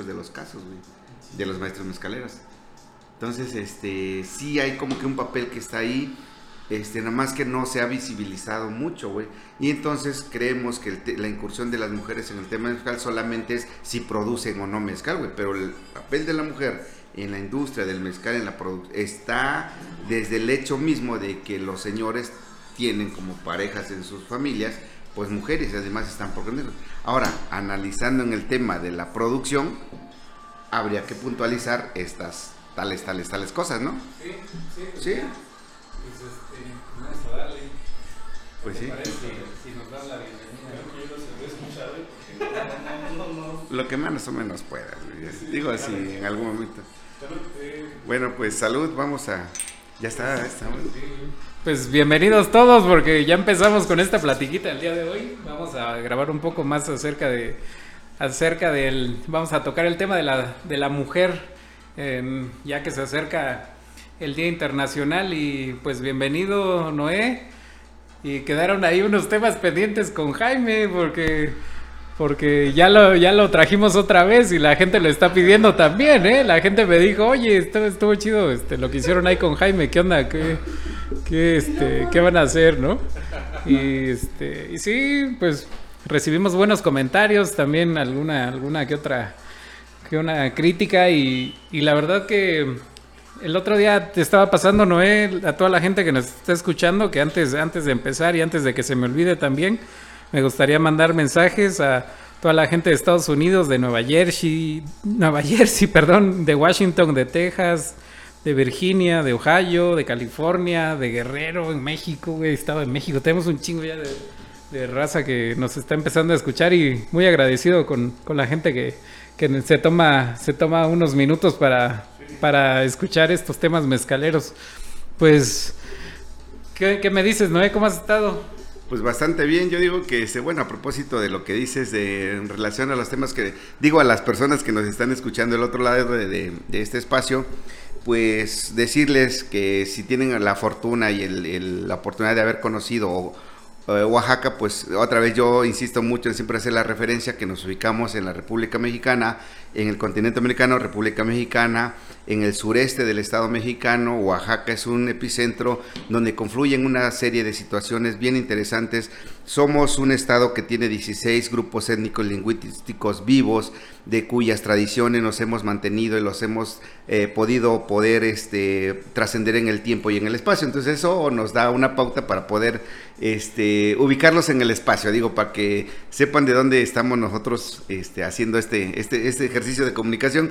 de los casos, de los maestros mezcaleros. Entonces, este, sí hay como que un papel que está ahí, este, nada más que no se ha visibilizado mucho, güey. Y entonces creemos que la incursión de las mujeres en el tema mezcal solamente es si producen o no mezcal, güey. Pero el papel de la mujer en la industria del mezcal, en la está desde el hecho mismo de que los señores tienen como parejas en sus familias, pues mujeres, además están por Ahora, analizando en el tema de la producción, habría que puntualizar estas tales, tales, tales cosas, ¿no? Sí, sí. Pues ¿Sí? Pues este, vamos a darle. Pues sí. Parece, si nos das la bienvenida. Yo no se escuchar, porque no, no, no, Lo que más o menos puedas, Sí, digo así claro. en algún momento. Eh, Bueno, pues salud, vamos a... Ya está, está. Pues bienvenidos todos porque ya empezamos con esta platiquita el día de hoy. Vamos a grabar un poco más acerca de acerca del vamos a tocar el tema de la de la mujer eh, ya que se acerca el Día Internacional y pues bienvenido Noé y quedaron ahí unos temas pendientes con Jaime porque porque ya lo, ya lo trajimos otra vez y la gente lo está pidiendo también, ¿eh? La gente me dijo, oye, esto estuvo chido este, lo que hicieron ahí con Jaime, ¿qué onda? ¿Qué, qué, este, ¿qué van a hacer, no? Y, este, y sí, pues recibimos buenos comentarios, también alguna, alguna que otra que una crítica y, y la verdad que el otro día te estaba pasando, Noé, a toda la gente que nos está escuchando, que antes, antes de empezar y antes de que se me olvide también, me gustaría mandar mensajes a toda la gente de Estados Unidos, de Nueva Jersey, Nueva Jersey, perdón, de Washington, de Texas, de Virginia, de Ohio, de California, de Guerrero, en México, güey, estaba en México. Tenemos un chingo ya de, de raza que nos está empezando a escuchar y muy agradecido con, con la gente que, que se toma, se toma unos minutos para, para escuchar estos temas mezcaleros. Pues, ¿qué, qué me dices, Noé? ¿Cómo has estado? Pues bastante bien, yo digo que, este, bueno, a propósito de lo que dices de, en relación a los temas que digo a las personas que nos están escuchando del otro lado de, de, este espacio, pues decirles que si tienen la fortuna y el, la oportunidad de haber conocido eh, Oaxaca, pues otra vez yo insisto mucho en siempre hacer la referencia que nos ubicamos en la República Mexicana, en el continente americano, República Mexicana, en el sureste del estado mexicano, Oaxaca es un epicentro donde confluyen una serie de situaciones bien interesantes. Somos un estado que tiene 16 grupos étnicos lingüísticos vivos, de cuyas tradiciones nos hemos mantenido y los hemos eh, podido poder este, trascender en el tiempo y en el espacio. Entonces eso nos da una pauta para poder este, ubicarlos en el espacio, digo, para que sepan de dónde estamos nosotros este, haciendo este, este, este ejercicio de comunicación.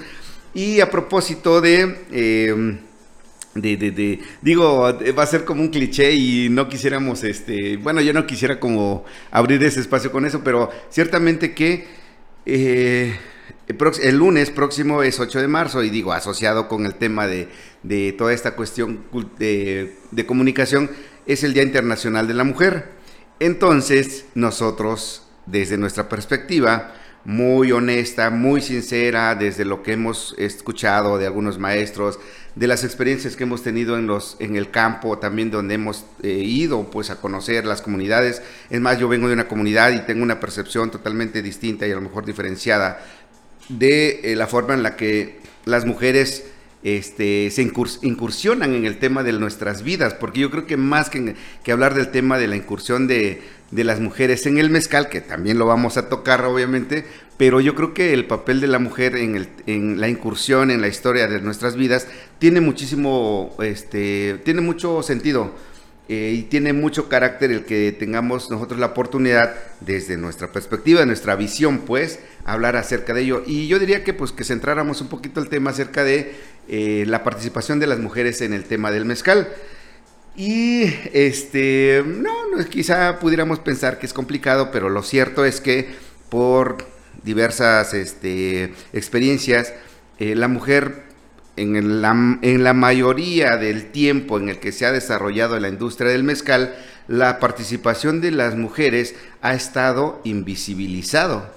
Y a propósito de... Eh, de, de, de, digo, va a ser como un cliché y no quisiéramos, este, bueno, yo no quisiera como abrir ese espacio con eso, pero ciertamente que eh, el, el, lunes próximo es 8 de marzo y digo, asociado con el tema de, de toda esta cuestión de, de comunicación, es el Día Internacional de la Mujer. Entonces, nosotros, desde nuestra perspectiva, muy honesta, muy sincera, desde lo que hemos escuchado de algunos maestros, de las experiencias que hemos tenido en, los, en el campo, también donde hemos eh, ido pues, a conocer las comunidades. Es más, yo vengo de una comunidad y tengo una percepción totalmente distinta y a lo mejor diferenciada de eh, la forma en la que las mujeres este, se incurs incursionan en el tema de nuestras vidas, porque yo creo que más que, que hablar del tema de la incursión de, de, las mujeres en el mezcal, que también lo vamos a tocar obviamente, pero yo creo que el papel de la mujer en, el, en la incursión en la historia de nuestras vidas tiene muchísimo, este, tiene mucho sentido. Eh, y tiene mucho carácter el que tengamos nosotros la oportunidad desde nuestra perspectiva, nuestra visión, pues, hablar acerca de ello. Y yo diría que pues que centráramos un poquito el tema acerca de eh, la participación de las mujeres en el tema del mezcal. Y este, no, no, quizá pudiéramos pensar que es complicado, pero lo cierto es que por diversas este, experiencias, eh, la mujer en la, en la, mayoría del tiempo en el que se ha desarrollado la industria del mezcal, la participación de las mujeres ha estado invisibilizado.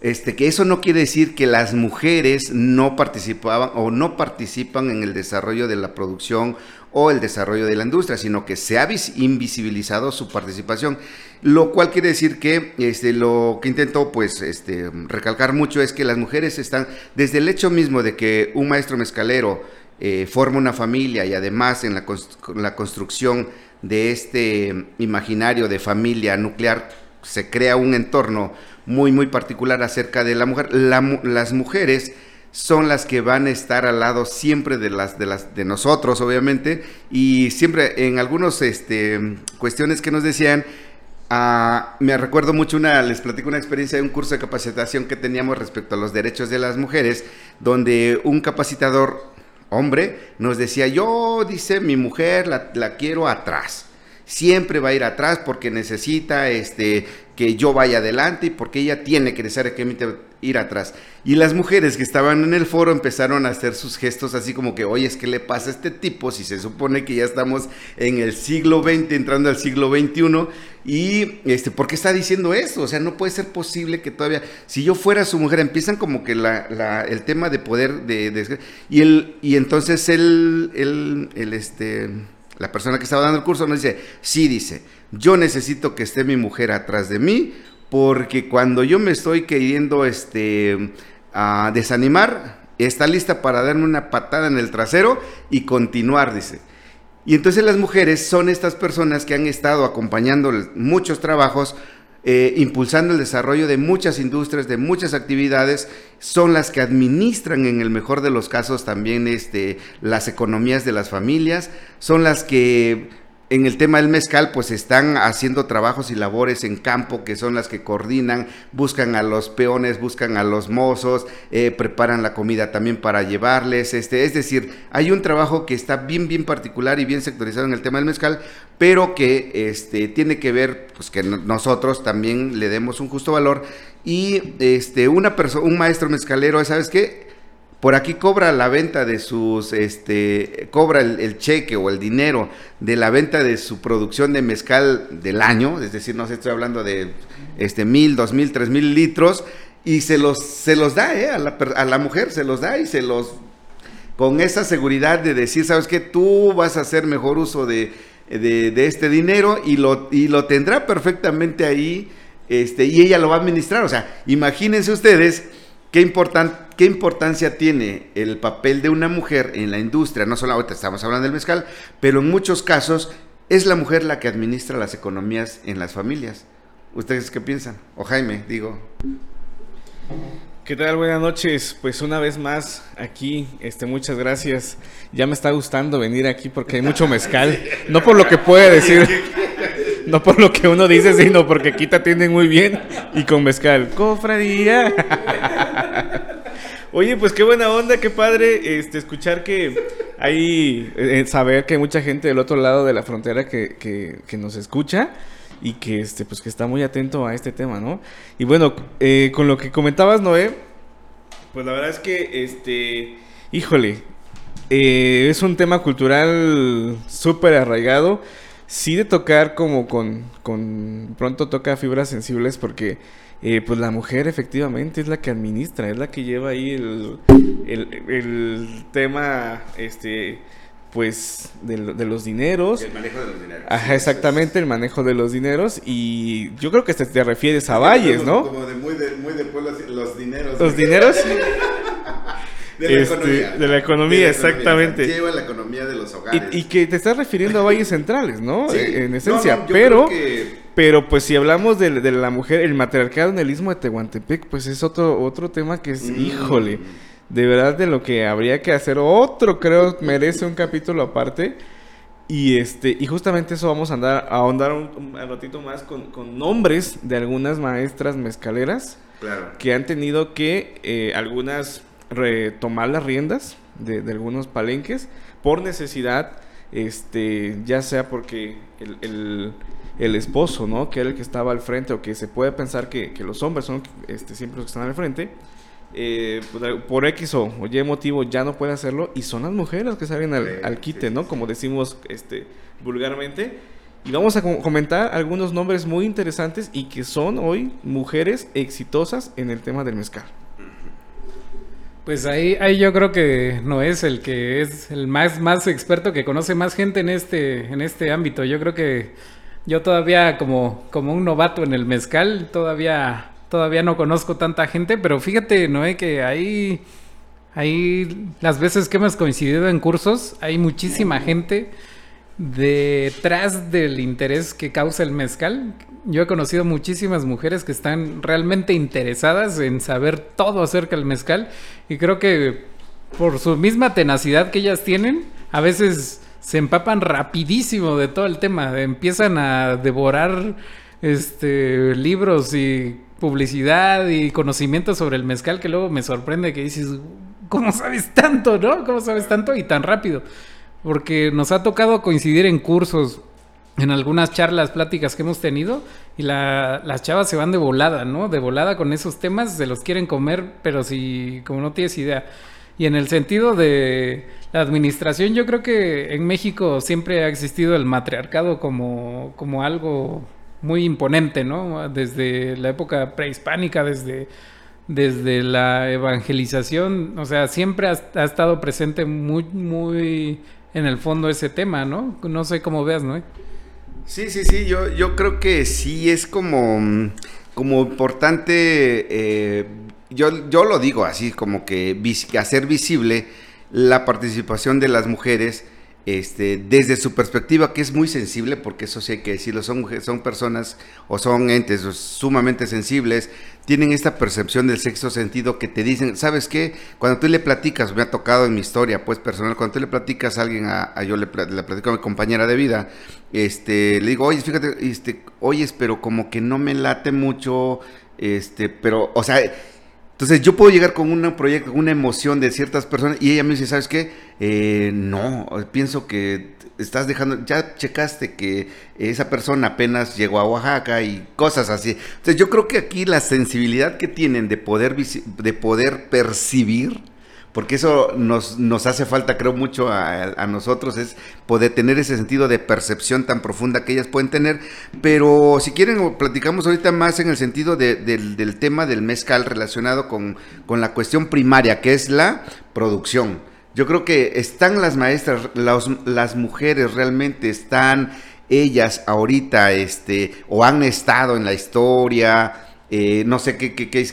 este, que eso no quiere decir que las mujeres no participaban o no participan en el desarrollo de la producción o el desarrollo de la industria, sino que se ha invisibilizado su participación, lo cual quiere decir que este, lo que intento pues, este, recalcar mucho es que las mujeres están, desde el hecho mismo de que un maestro mezcalero eh, forma una familia y además en la, la construcción de este imaginario de familia nuclear se crea un entorno muy, muy particular acerca de la mujer. las mujeres son las que van a estar al lado siempre de las de las de nosotros obviamente. Y siempre en algunas este, cuestiones que nos decían ah, me recuerdo mucho una les platico una experiencia de un curso de capacitación que teníamos respecto a los derechos de las mujeres donde un capacitador hombre nos decía yo dice mi mujer la, la quiero atrás. Siempre va a ir atrás porque necesita este, que yo vaya adelante y porque ella tiene que necesariamente ir atrás. Y las mujeres que estaban en el foro empezaron a hacer sus gestos así como que, oye, es que le pasa a este tipo si se supone que ya estamos en el siglo XX, entrando al siglo XXI? Y, este, ¿por qué está diciendo eso? O sea, no puede ser posible que todavía, si yo fuera su mujer, empiezan como que la, el tema de poder, de, y, el, y entonces el, el, este la persona que estaba dando el curso nos dice, sí, dice, yo necesito que esté mi mujer atrás de mí porque cuando yo me estoy queriendo este, desanimar, está lista para darme una patada en el trasero y continuar, dice. Y entonces las mujeres son estas personas que han estado acompañando muchos trabajos eh, impulsando el desarrollo de muchas industrias, de muchas actividades, son las que administran en el mejor de los casos también este, las economías de las familias, son las que en el tema del mezcal, pues están haciendo trabajos y labores en campo que son las que coordinan, buscan a los peones, buscan a los mozos, eh, preparan la comida también para llevarles. Este, es decir, hay un trabajo que está bien, bien particular y bien sectorizado en el tema del mezcal, pero que este, tiene que ver, pues que nosotros también le demos un justo valor. Y este, una persona, un maestro mezcalero, ¿sabes qué? Por aquí cobra la venta de sus, este, cobra el, cheque o el dinero de la venta de su producción de mezcal del año, es decir, no sé, estoy hablando de este mil, dos mil, tres mil litros, y se los, se los da, ¿eh? a, la, a la mujer se los da y se los, con esa seguridad de decir, sabes que tú vas a hacer mejor uso de, de, este dinero y lo, y lo tendrá perfectamente ahí, este, y ella lo va a administrar, o sea, imagínense ustedes, ¿Qué, ¿Qué importancia tiene el papel de una mujer en la industria? No solo ahorita estamos hablando del mezcal, pero en muchos casos es la mujer la que administra las economías en las familias. ¿Ustedes qué piensan? O Jaime, digo. ¿Qué tal? Buenas noches. Pues una vez más aquí, este, muchas gracias. Ya me está gustando venir aquí porque hay mucho mezcal. No por lo que puede decir. No por lo que uno dice, sino porque aquí te atienden muy bien y con mezcal. Cofradía. Oye, pues qué buena onda, qué padre este, escuchar que hay, eh, saber que hay mucha gente del otro lado de la frontera que, que, nos escucha y que, este, pues, que está muy atento a este tema, ¿no? Y bueno, eh, con lo que comentabas, Noé, pues la verdad es que, este, híjole, eh, es un tema cultural súper arraigado sí de tocar como con, con pronto toca fibras sensibles porque eh, pues la mujer efectivamente es la que administra, es la que lleva ahí el, el, tema, este, pues, de, los dineros. El manejo de los dineros. Ajá, exactamente, el manejo de los dineros. Y yo creo que te, te refieres a Valles, ¿no? Como de muy de, muy de pueblo, los dineros. Los dineros. De la, este, economía. de la economía. exactamente. Lleva la economía de los hogares. Y, que te estás refiriendo a valles centrales, ¿no? En esencia. pero, pero pues si hablamos de, la mujer, el matriarcado en el istmo de Tehuantepec, pues es otro, otro tema que es, mm. híjole, de verdad de lo que habría que hacer. Otro, creo, merece un capítulo aparte. Y este, y justamente eso vamos a andar, a ahondar un, ratito más con, con, nombres de algunas maestras mezcaleras claro. que han tenido que eh, algunas retomar las riendas de, algunos palenques por necesidad, este, ya sea porque el, esposo, ¿no? Que era el que estaba al frente, o que se puede pensar que, los hombres son este, siempre los que están al frente, eh, pues, por X o, Y motivo ya no puede hacerlo, y son las mujeres que salen al, quite, ¿no? Como decimos este, vulgarmente. Y vamos a co- comentar algunos nombres muy interesantes y que son hoy mujeres exitosas en el tema del mezcal. Pues ahí, ahí yo creo que no es el que es el más, más experto que conoce más gente en este, en este ámbito. Yo creo que yo todavía como, como un novato en el mezcal, todavía, todavía no conozco tanta gente, pero fíjate, Noé, que ahí, ahí las veces que hemos coincidido en cursos, hay muchísima gente detrás del interés que causa el mezcal. Yo he conocido muchísimas mujeres que están realmente interesadas en saber todo acerca del mezcal y creo que por su misma tenacidad que ellas tienen, a veces se empapan rapidísimo de todo el tema, empiezan a devorar este libros y publicidad y conocimientos sobre el mezcal que luego me sorprende que dices, ¿cómo sabes tanto, no? ¿Cómo sabes tanto y tan rápido? Porque nos ha tocado coincidir en cursos, en algunas charlas, pláticas que hemos tenido, y la- las chavas se van de volada, ¿no? De volada con esos temas, se los quieren comer, pero si, como no tienes idea. Y en el sentido de la administración, yo creo que en México siempre ha existido el matriarcado como, como algo muy imponente, ¿no? Desde la época prehispánica, desde, desde la evangelización, o sea, siempre ha, ha estado presente muy, muy en el fondo ese tema, ¿no? No sé cómo veas, ¿no? Sí, sí, sí, yo, yo creo que sí es como, mm, como importante, eh, yo, yo lo digo así, como que hacer visible la participación de las mujeres este, desde su perspectiva, que es muy sensible, porque eso sí hay que decirlo, son, son personas o son entes sumamente sensibles, tienen esta percepción del sexto sentido que te dicen, ¿sabes qué? Cuando tú le platicas, me ha tocado en mi historia, pues personal, cuando tú le platicas a alguien, a, a- yo le, le platico a mi compañera de vida, este, le digo, oye, fíjate, este, oyes, pero como que no me late mucho, este, pero, o sea, entonces yo puedo llegar con un proyecto, una emoción de ciertas personas y ella me dice, ¿sabes qué? Eh, no, pienso que estás dejando, ya checaste que esa persona apenas llegó a Oaxaca y cosas así. Entonces yo creo que aquí la sensibilidad que tienen de poder, de poder percibir, porque eso nos, nos hace falta, creo, mucho a, nosotros, es poder tener ese sentido de percepción tan profunda que ellas pueden tener. Pero si quieren, platicamos ahorita más en el sentido de- del, del tema del mezcal relacionado con, con la cuestión primaria, que es la producción. Yo creo que están las maestras, las, las mujeres realmente están ellas ahorita, este, o han estado en la historia, eh, no sé qué, qué, qué,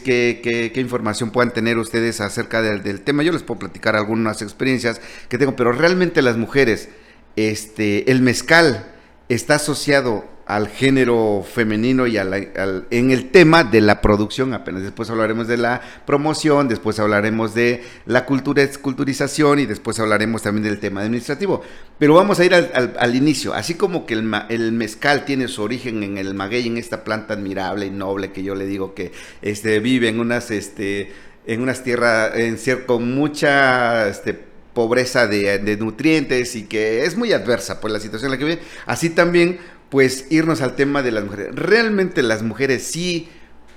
qué- qué información puedan tener ustedes acerca del, del tema. Yo les puedo platicar algunas experiencias que tengo, pero realmente las mujeres, este, el mezcal está asociado al género femenino y al- en el tema de la producción apenas. Después hablaremos de la promoción, después hablaremos de la cultura, culturización y después hablaremos también del tema administrativo. Pero vamos a ir al, al- inicio. Así como que el, mezcal tiene su origen en el maguey, en esta planta admirable y noble que yo le digo que este, vive en unas, este, en unas tierras en cier- con mucha este, pobreza de, de nutrientes y que es muy adversa por la situación en la que vive. Así también, pues irnos al tema de las mujeres. Realmente las mujeres sí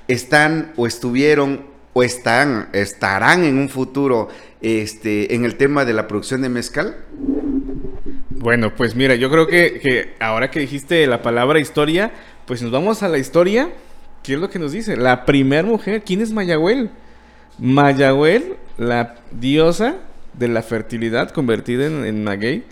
están o estuvieron o están, estarán en un futuro este, en el tema de la producción de mezcal. Bueno, pues mira, yo creo que, que ahora que dijiste la palabra historia, pues nos vamos a la historia. ¿Qué es lo que nos dice? La primera mujer, ¿quién es Mayahuel? Mayahuel, la diosa de la fertilidad convertida en, en maguey,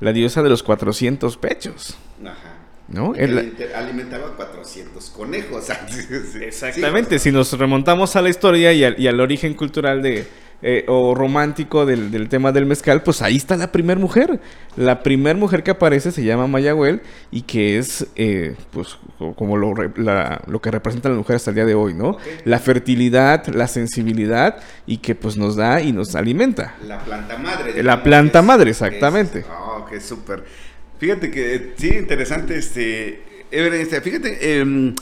la diosa de los 400 pechos, Ajá. ¿No? Alite- alimentaba 400 conejos. Exactamente, si nos remontamos a la historia y al, y al origen cultural de eh, o romántico del, del tema del mezcal, pues ahí está la primer mujer. La primer mujer que aparece se llama Mayahuel y que es eh, pues co- como lo, la- lo que representa la mujer hasta el día de hoy, ¿no? La fertilidad, la sensibilidad y que pues nos da y nos alimenta. La planta madre. La planta madre, es- exactamente. Oh, qué súper. Fíjate que, eh, sí, interesante, este, este, fíjate, em,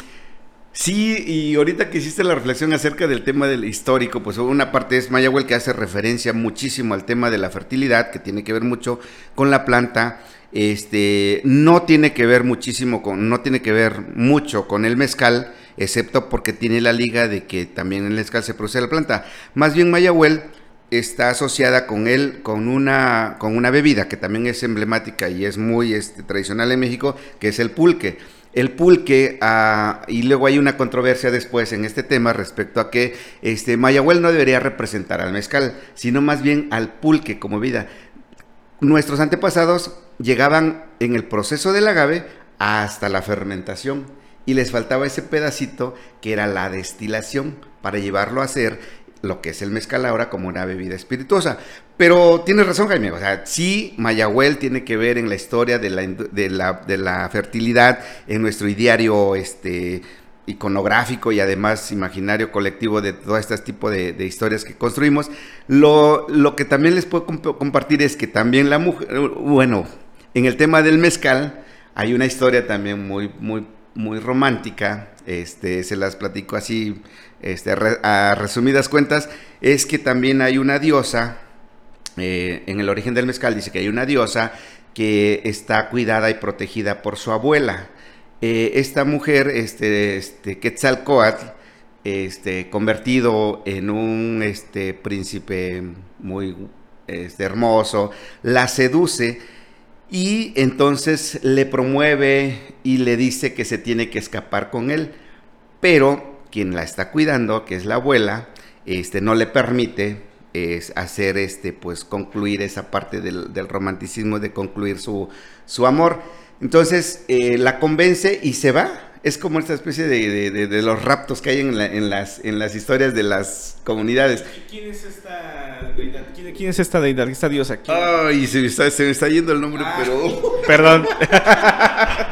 sí, y ahorita que hiciste la reflexión acerca del tema del histórico, pues una parte es Mayahuel que hace referencia muchísimo al tema de la fertilidad, que tiene que ver mucho con la planta, este, no tiene que ver muchísimo con, no tiene que ver mucho con el mezcal, excepto porque tiene la liga de que también el mezcal se produce la planta. Más bien Mayahuel está asociada con él, con una, con una bebida que también es emblemática y es muy este, tradicional en México, que es el pulque. El pulque, ah, y luego hay una controversia después en este tema respecto a que este, Mayahuel no debería representar al mezcal, sino más bien al pulque como vida. Nuestros antepasados llegaban en el proceso del agave hasta la fermentación y les faltaba ese pedacito que era la destilación para llevarlo a hacer lo que es el mezcal ahora como una bebida espirituosa. Pero tienes razón, Jaime. O sea, sí, Mayahuel tiene que ver en la historia de la, de la, de la fertilidad en nuestro ideario este, iconográfico y además imaginario colectivo de todo este tipo de, de historias que construimos. Lo, lo, que también les puedo comp compartir es que también la mujer, bueno, en el tema del mezcal hay una historia también muy, muy, muy romántica. Este, se las platico así este, a resumidas cuentas, es que también hay una diosa, eh, en el origen del mezcal dice que hay una diosa que está cuidada y protegida por su abuela. Eh, esta mujer, este, este Quetzalcoatl, este, convertido en un este, príncipe muy este, hermoso, la seduce y entonces le promueve y le dice que se tiene que escapar con él. Pero quien la está cuidando, que es la abuela, este, no le permite es hacer este, pues concluir esa parte del, romanticismo de concluir su, su amor. Entonces eh, la convence y se va. Es como esta especie de, los raptos que hay en, las, en las historias de las comunidades. ¿Quién es esta deidad? ¿Quién, es esta deidad? ¿Esta diosa? Ay, se me, está, se me está yendo el nombre, ah. pero... Perdón.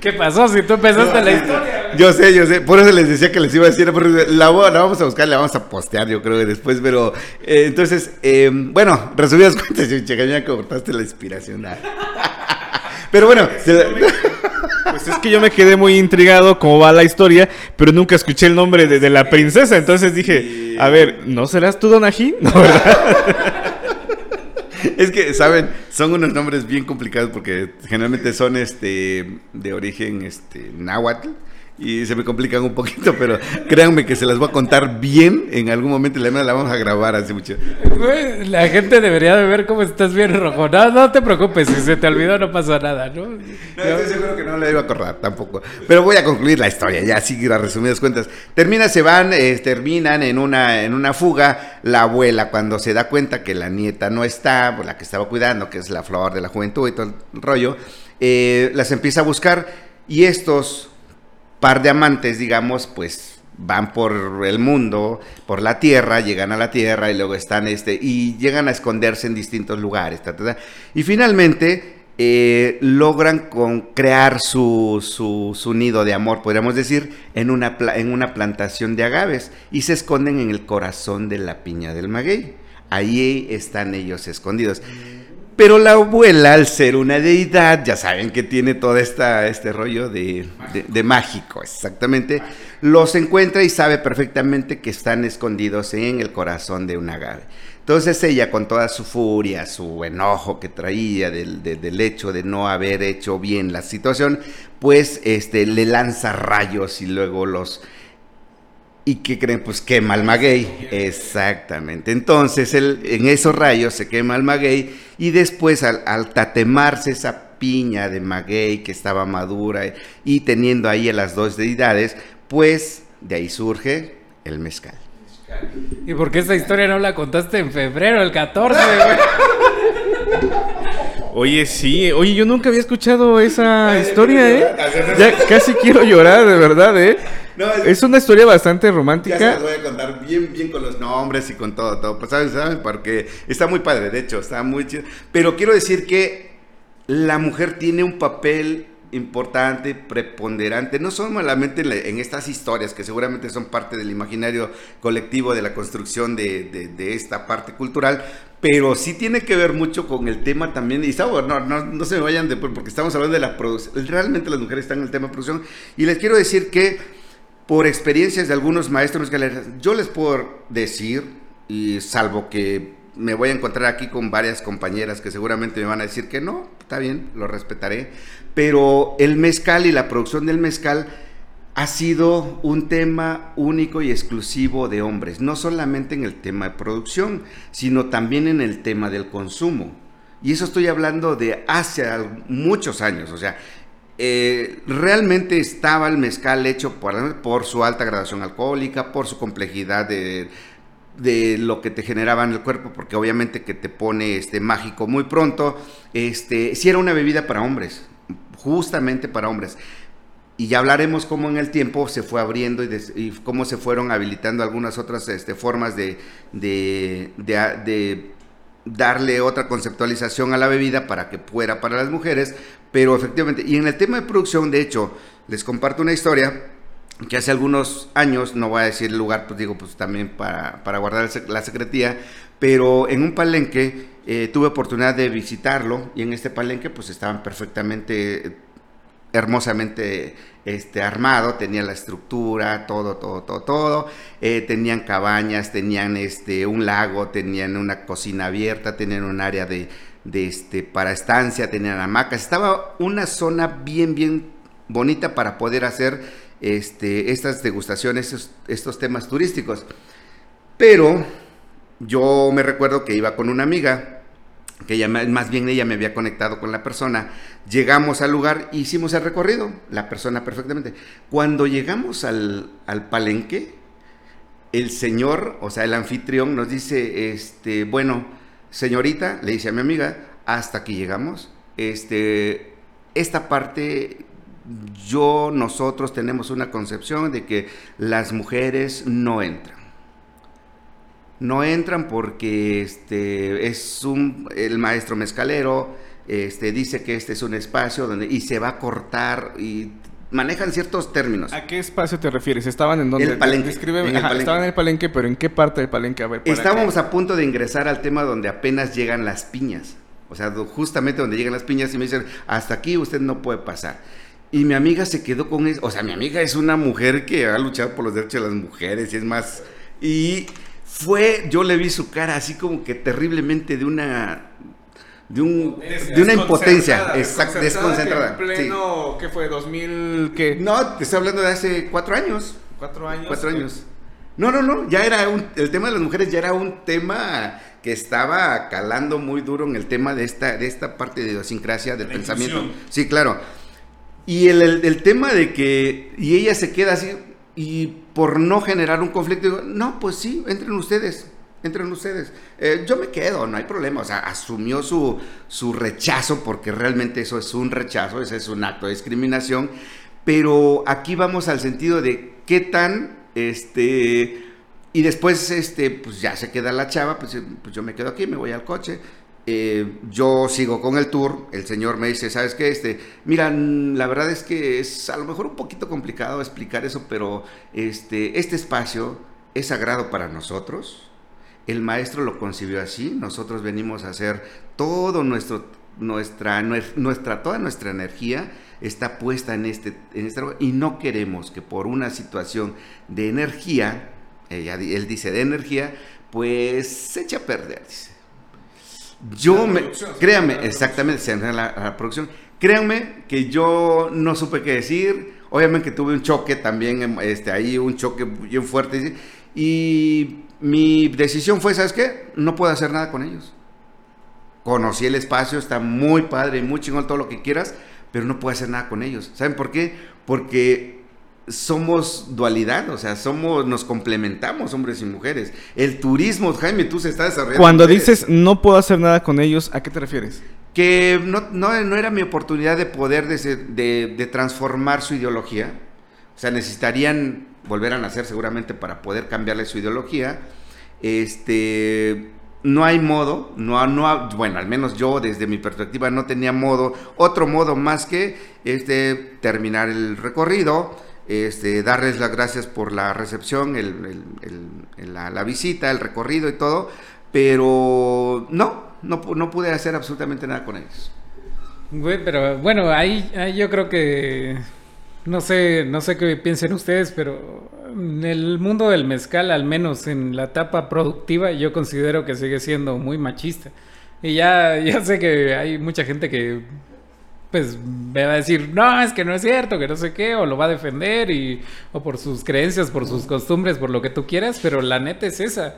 ¿Qué pasó si tú empezaste la historia? Yo sé, yo sé. Por eso les decía que les iba a decir. La, vamos a buscar, la vamos a postear, yo creo, después. Pero eh, entonces, eh, bueno, resumidas cuentas, checa, ya cortaste la inspiración. Ah. Pero bueno. Pues es que yo me quedé muy intrigado cómo va la historia, pero nunca escuché el nombre de, la princesa. Entonces dije, a ver, ¿no serás tú Donají? No, ¿verdad? es que, ¿saben? Son unos nombres bien complicados porque generalmente son este de origen este náhuatl y se me complican un poquito, pero créanme que se las voy a contar bien en algún momento. La, la vamos a grabar hace mucho. La gente debería de ver cómo estás bien rojo. No, no te preocupes, si se te olvidó no pasa nada, ¿no? No, estoy seguro que no le iba a acordar tampoco. Pero voy a concluir la historia, ya así a resumidas cuentas. Termina, se van, eh, terminan en una, en una fuga. La abuela, cuando se da cuenta que la nieta no está, pues, la que estaba cuidando, que es la flor de la juventud y todo el rollo, eh, las empieza a buscar. Y estos par de amantes, digamos, pues van por el mundo, por la tierra, llegan a la tierra y luego están este y llegan a esconderse en distintos lugares, y finalmente eh, logran con crear su, su, nido de amor, podríamos decir, en una, en una plantación de agaves y se esconden en el corazón de la piña del maguey. Ahí están ellos escondidos. Pero la abuela, al ser una deidad, ya saben que tiene todo esta, este rollo de, mágico, exactamente, los encuentra y sabe perfectamente que están escondidos en el corazón de un agave. Entonces ella, con toda su furia, su enojo que traía del, del, hecho de no haber hecho bien la situación, pues este, le lanza rayos y luego los, ¿Y qué creen? Pues quema al maguey. Exactamente. Entonces, él, en esos rayos se quema el maguey y después al, tatemarse esa piña de maguey que estaba madura y teniendo ahí a las dos deidades, pues de ahí surge el mezcal. ¿Y por qué esta historia no la contaste en febrero, el 14, Oye, sí, oye, yo nunca había escuchado esa historia, ¿eh? Ya casi quiero llorar, de verdad, ¿eh? Es, una historia bastante romántica. Ya se voy a contar bien, bien con los nombres y con todo, todo. Pues, ¿saben? ¿saben? Porque está muy padre, de hecho, está muy chido. Pero quiero decir que la mujer tiene un papel importante, preponderante, no solamente en, estas historias que seguramente son parte del imaginario colectivo de la construcción de, esta parte cultural, pero sí tiene que ver mucho con el tema también, y no, no, no se me vayan de porque estamos hablando de la producción, realmente las mujeres están en el tema de producción, y les quiero decir que por experiencias de algunos maestros galeras, yo les puedo decir, y salvo que me voy a encontrar aquí con varias compañeras que seguramente me van a decir que no, está bien, lo respetaré, pero el mezcal y la producción del mezcal ha sido un tema único y exclusivo de hombres, no solamente en el tema de producción, sino también en el tema del consumo. Y eso estoy hablando de hace muchos años, o sea, eh, realmente estaba el mezcal hecho por, su alta graduación alcohólica, por su complejidad de, de, lo que te generaba en el cuerpo, porque obviamente que te pone este, mágico muy pronto, este, si era una bebida para hombres, justamente para hombres. Y ya hablaremos cómo en el tiempo se fue abriendo y, cómo se fueron habilitando algunas otras este, formas de, de, de, darle otra conceptualización a la bebida para que fuera para las mujeres. Pero efectivamente, y en el tema de producción, de hecho, les comparto una historia que hace algunos años, no voy a decir el lugar, pues digo, pues también para, para guardar la secretía, pero en un palenque eh, tuve oportunidad de visitarlo y en este palenque pues estaban perfectamente hermosamente este, armado, tenía la estructura, todo, todo, todo, todo. Eh, tenían cabañas, tenían este, un lago, tenían una cocina abierta, tenían un área de, de este, para estancia, tenían hamacas. Estaba una zona bien, bien bonita para poder hacer este, estas degustaciones, estos, estos temas turísticos. Pero yo me recuerdo que iba con una amiga que ella, más bien ella me había conectado con la persona. Llegamos al lugar, hicimos el recorrido, la persona perfectamente. Cuando llegamos al, al palenque, el señor, o sea, el anfitrión nos dice, este, bueno, señorita, le dice a mi amiga, hasta aquí llegamos. Este, esta parte, yo, nosotros tenemos una concepción de que las mujeres no entran no entran porque este es un el maestro mezcalero este dice que este es un espacio donde y se va a cortar y manejan ciertos términos. ¿A qué espacio te refieres? ¿Estaban en donde? El palenque. Estaban en el palenque, pero ¿en qué parte del palenque? A ver, Estábamos a punto de ingresar al tema donde apenas llegan las piñas. O sea, justamente donde llegan las piñas y me dicen, hasta aquí usted no puede pasar. Y mi amiga se quedó con eso. O sea, mi amiga es una mujer que ha luchado por los derechos de las mujeres y es más... Y fue, yo le vi su cara así como que terriblemente de una de un de una impotencia desconcentrada, en pleno ¿qué fue 2000 qué no te estoy hablando de hace cuatro años. Cuatro años cuatro años. No no no ya era un el tema de las mujeres ya era un tema que estaba calando muy duro en el tema de esta de esta parte de idiosincrasia del pensamiento. sí claro. Y el, el tema de que y ella se queda así y por no generar un conflicto, digo, no, pues sí, entren ustedes, entren ustedes. Eh, yo me quedo, no hay problema. O sea, asumió su, su rechazo, porque realmente eso es un rechazo, ese es un acto de discriminación. Pero aquí vamos al sentido de qué tan, este, y después, este, pues ya se queda la chava, pues, pues yo me quedo aquí, me voy al coche. Eh, yo sigo con el tour, el señor me dice, ¿sabes qué? Este, mira, la verdad es que es a lo mejor un poquito complicado explicar eso, pero este, este espacio es sagrado para nosotros. El maestro lo concibió así, nosotros venimos a hacer todo nuestro, nuestra, nuestra, toda nuestra energía está puesta en este, en este y no queremos que por una situación de energía, él dice de energía, pues se eche a perder, dice. Yo me, créanme, exactamente, se la, la, producción. Créanme que yo no supe qué decir. Obviamente que tuve un choque también, em, este, ahí un choque bien fuerte. Y mi decisión fue, ¿sabes qué? No puedo hacer nada con ellos. Conocí el espacio, está muy padre, muy chingón, todo lo que quieras, pero no puedo hacer nada con ellos. ¿Saben por qué? Porque somos dualidad, o sea, somos, nos complementamos hombres y mujeres. El turismo, Jaime, tú se está desarrollando. Cuando dices no puedo hacer nada con ellos, ¿a qué te refieres? Que no, no, no era mi oportunidad de poder de, de, transformar su ideología. O sea, necesitarían volver a nacer seguramente para poder cambiarle su ideología. Este, no hay modo, no, no, bueno, al menos yo desde mi perspectiva no tenía modo, otro modo más que este, terminar el recorrido este, darles las gracias por la recepción, la, visita, el recorrido y todo, pero no, no, pude hacer absolutamente nada con ellos. pero bueno, ahí, yo creo que no sé, no sé qué piensen ustedes, pero en el mundo del mezcal, al menos en la etapa productiva, yo considero que sigue siendo muy machista. Y ya, ya sé que hay mucha gente que pues me va a decir, no, es que no es cierto, que no sé qué, o lo va a defender, y, o por sus creencias, por sus costumbres, por lo que tú quieras, pero la neta es esa.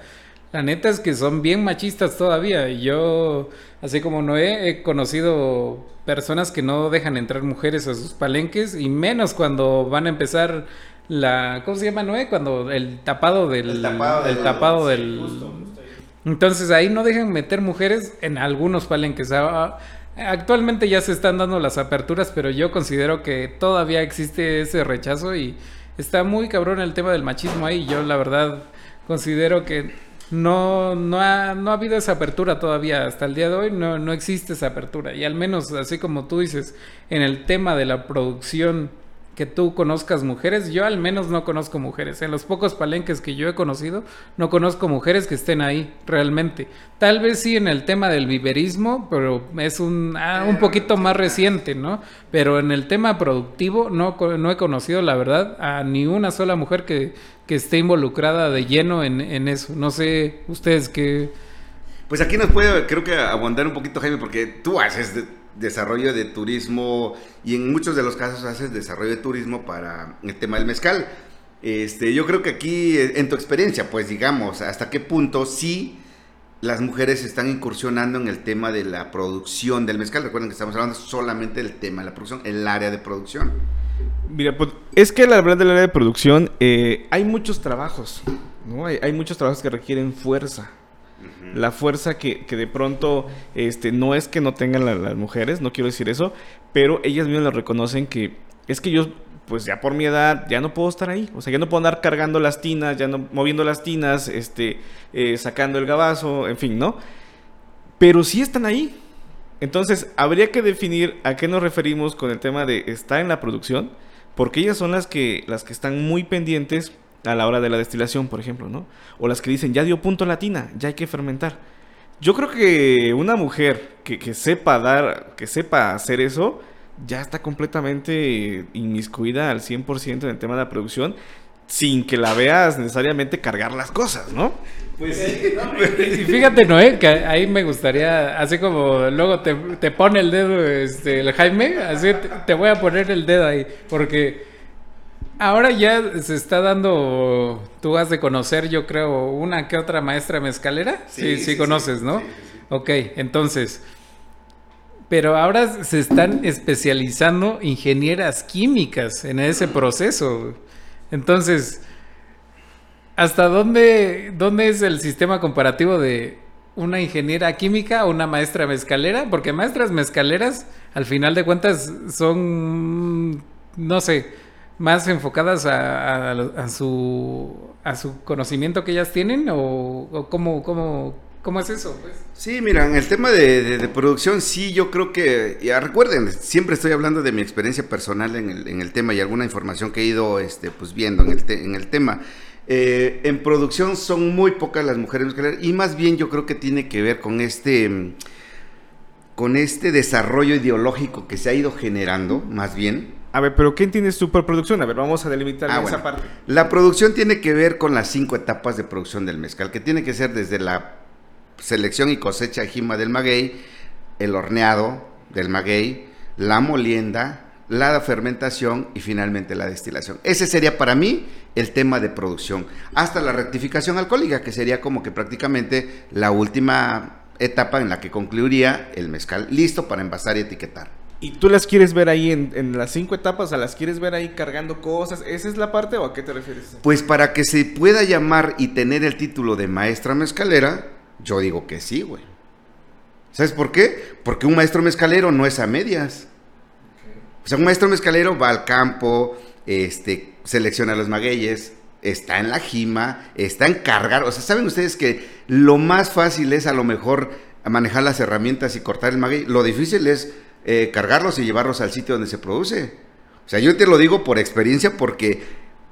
La neta es que son bien machistas todavía. Y yo, así como Noé, he conocido personas que no dejan entrar mujeres a sus palenques, y menos cuando van a empezar la. ¿Cómo se llama Noé? Cuando el tapado del. El tapado el del- tapado del- Justo, justo ahí. entonces ahí no dejan meter mujeres en algunos palenques. Ah, Actualmente ya se están dando las aperturas, pero yo considero que todavía existe ese rechazo y está muy cabrón el tema del machismo ahí. Yo la verdad considero que no, no, ha, no ha habido esa apertura todavía. Hasta el día de hoy no, no existe esa apertura. Y al menos, así como tú dices, en el tema de la producción que tú conozcas mujeres, yo al menos no conozco mujeres. En los pocos palenques que yo he conocido, no conozco mujeres que estén ahí realmente. Tal vez sí en el tema del viverismo, pero es un, ah, un poquito más reciente, ¿no? Pero en el tema productivo no, no he conocido, la verdad, a ni una sola mujer que, que esté involucrada de lleno en, en eso. No sé ustedes qué... Pues aquí nos puede, creo que abundar un poquito, Jaime, porque tú haces de- desarrollo de turismo y en muchos de los casos haces desarrollo de turismo para el tema del mezcal. Este, yo creo que aquí, eh, en tu experiencia, pues digamos, hasta qué punto sí las mujeres están incursionando en el tema de la producción del mezcal. Recuerden que estamos hablando solamente del tema de la producción, el área de producción. Mira, pues es que la verdad del área de producción eh, hay muchos trabajos, ¿no? Hay, hay muchos trabajos que requieren fuerza. La fuerza que, que de pronto este, no es que no tengan la- las mujeres, no quiero decir eso, pero ellas mismas lo reconocen que es que yo, pues ya por mi edad, ya no puedo estar ahí. O sea, ya no puedo andar cargando las tinas, ya no moviendo las tinas, este, eh, sacando el gabazo, en fin, ¿no? Pero sí están ahí. Entonces, habría que definir a qué nos referimos con el tema de estar en la producción, porque ellas son las que, las que están muy pendientes a la hora de la destilación, por ejemplo, ¿no? O las que dicen, ya dio punto la tina, ya hay que fermentar. Yo creo que una mujer que, que sepa dar, que sepa hacer eso, ya está completamente inmiscuida al 100% en el tema de la producción, sin que la veas necesariamente cargar las cosas, ¿no? Pues Y fíjate, Noé, que ahí me gustaría, así como luego te, te pone el dedo este, el Jaime, así te, te voy a poner el dedo ahí, porque ahora ya se está dando, tú has de conocer, yo creo, una que otra maestra mezcalera, sí, sí, Sí, sí, conoces. ¿no? Ok, entonces, pero ahora se están especializando ingenieras químicas en ese proceso. Entonces, ¿hasta dónde, dónde es el sistema comparativo de una ingeniera química o una maestra mezcalera? Porque maestras mezcaleras, al final de cuentas, son, no sé, más enfocadas a, su, conocimiento que ellas tienen o, cómo, cómo, cómo es eso. Pues? Sí, mira, en el tema de, producción, sí, yo creo que, ya recuerden, siempre estoy hablando de mi experiencia personal en el, tema y alguna información que he ido este, pues, viendo en el, te- en el tema. Eh, en producción son muy pocas las mujeres mezcaleras y más bien yo creo que tiene que ver con este, con este desarrollo ideológico que se ha ido generando, más bien, A ver, pero ¿qué entiendes tú por producción? A ver, vamos a delimitar Ah, esa bueno. parte. La producción tiene que ver con las cinco etapas de producción del mezcal, que tiene que ser desde la selección y cosecha jima del maguey, el horneado del maguey, la molienda, la fermentación y finalmente la destilación. Ese sería para mí el tema de producción, hasta la rectificación alcohólica, que sería como que prácticamente la última etapa en la que concluiría el mezcal listo para envasar y etiquetar. ¿Y tú las quieres ver ahí en, las cinco etapas? O ¿las quieres ver ahí cargando cosas? ¿Esa es la parte o a qué te refieres? Pues para que se pueda llamar y tener el título de maestra mezcalera, yo digo que sí, güey. ¿Sabes por qué? Porque un maestro mezcalero no es a medias. O sea, un maestro mezcalero va al campo, este, selecciona los magueyes, está en la jima, está en cargar. O sea, ¿saben ustedes que lo más fácil es a lo mejor manejar las herramientas y cortar el maguey? Lo difícil es eh, cargarlos y llevarlos al sitio donde se produce. O sea, yo te lo digo por experiencia porque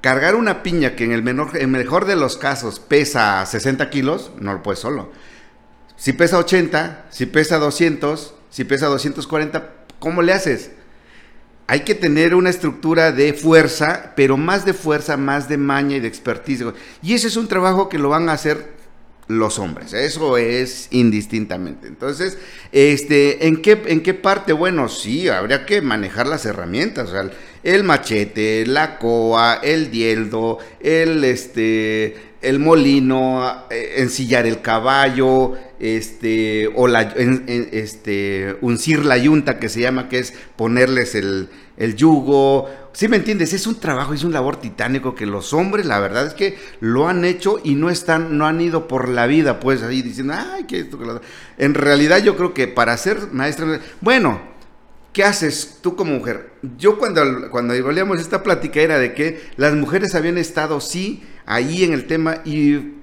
cargar una piña que en el, menor, en mejor de los casos pesa 60 kilos, no lo puedes solo. Si pesa 80, si pesa 200, si pesa 240, ¿cómo le haces? Hay que tener una estructura de fuerza, pero más de fuerza, más de maña y de expertise. Y ese es un trabajo que lo van a hacer los hombres, eso es indistintamente. Entonces, este, ¿en qué, ¿en qué parte? Bueno, sí, habría que manejar las herramientas, o sea, el machete, la coa, el dieldo, el, este, el molino, eh, ensillar el caballo, este, o la, en- este, uncir la yunta que se llama, que es ponerles el, el yugo. ¿Sí me entiendes? Es un trabajo, es un labor titánico que los hombres, la verdad es que lo han hecho y no están, no han ido por la vida, pues ahí diciendo, ay, que esto, que lo otro". En realidad, yo creo que para ser maestra, bueno, ¿qué haces tú como mujer? Yo cuando, cuando esta plática era de que las mujeres habían estado, sí, ahí en el tema y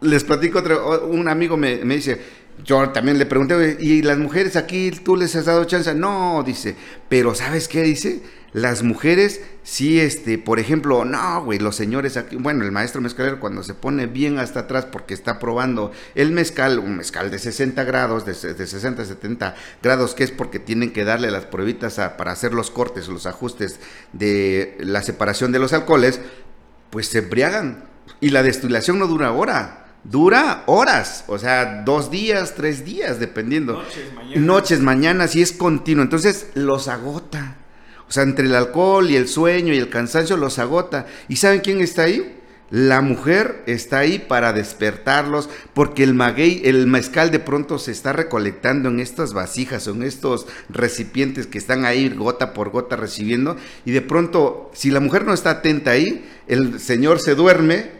les platico otro, un amigo me, dice, yo también le pregunté, "Oye, ¿y las mujeres aquí tú les has dado chance? No, dice, pero ¿sabes qué dice? Las mujeres, sí, este, por ejemplo, no, güey, los señores aquí, bueno, el maestro mezcalero cuando se pone bien hasta atrás porque está probando el mezcal, un mezcal de 60 grados, de, se- de 60 a 70 grados, que es porque tienen que darle las pruebitas para hacer los cortes, los ajustes de la separación de los alcoholes, pues se embriagan. Y la destilación no dura hora, dura horas, o sea, dos días, tres días, dependiendo. Noches, mañanas. Noches, mañanas, y es continuo. Entonces los agota. O sea, entre el alcohol y el sueño y el cansancio los agota. ¿Y saben quién está ahí? La mujer está ahí para despertarlos, porque el maguey, el mezcal de pronto se está recolectando en estas vasijas o en estos recipientes que están ahí gota por gota recibiendo, y de pronto, si la mujer no está atenta ahí, el señor se duerme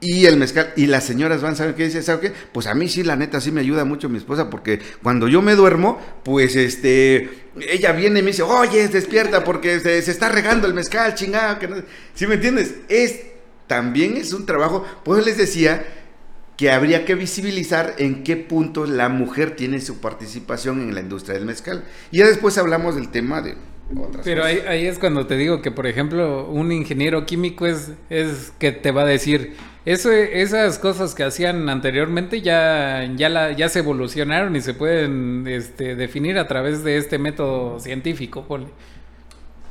y el mezcal, y las señoras van, ¿saben qué dice? ¿Saben qué? Pues a mí sí, la neta, sí me ayuda mucho mi esposa, porque cuando yo me duermo, pues este, ella viene y me dice, oye, despierta, porque se, se está regando el mezcal, chingada, que no... ¿Sí me entiendes? Es, también es un trabajo, pues les decía que habría que visibilizar en qué punto la mujer tiene su participación en la industria del mezcal. Y ya después hablamos del tema de otras Pero cosas. ahí, ahí es cuando te digo que, por ejemplo, un ingeniero químico es, es que te va a decir, eso, esas cosas que hacían anteriormente ya, ya, la, ya se evolucionaron y se pueden este, definir a través de este método científico. ponle.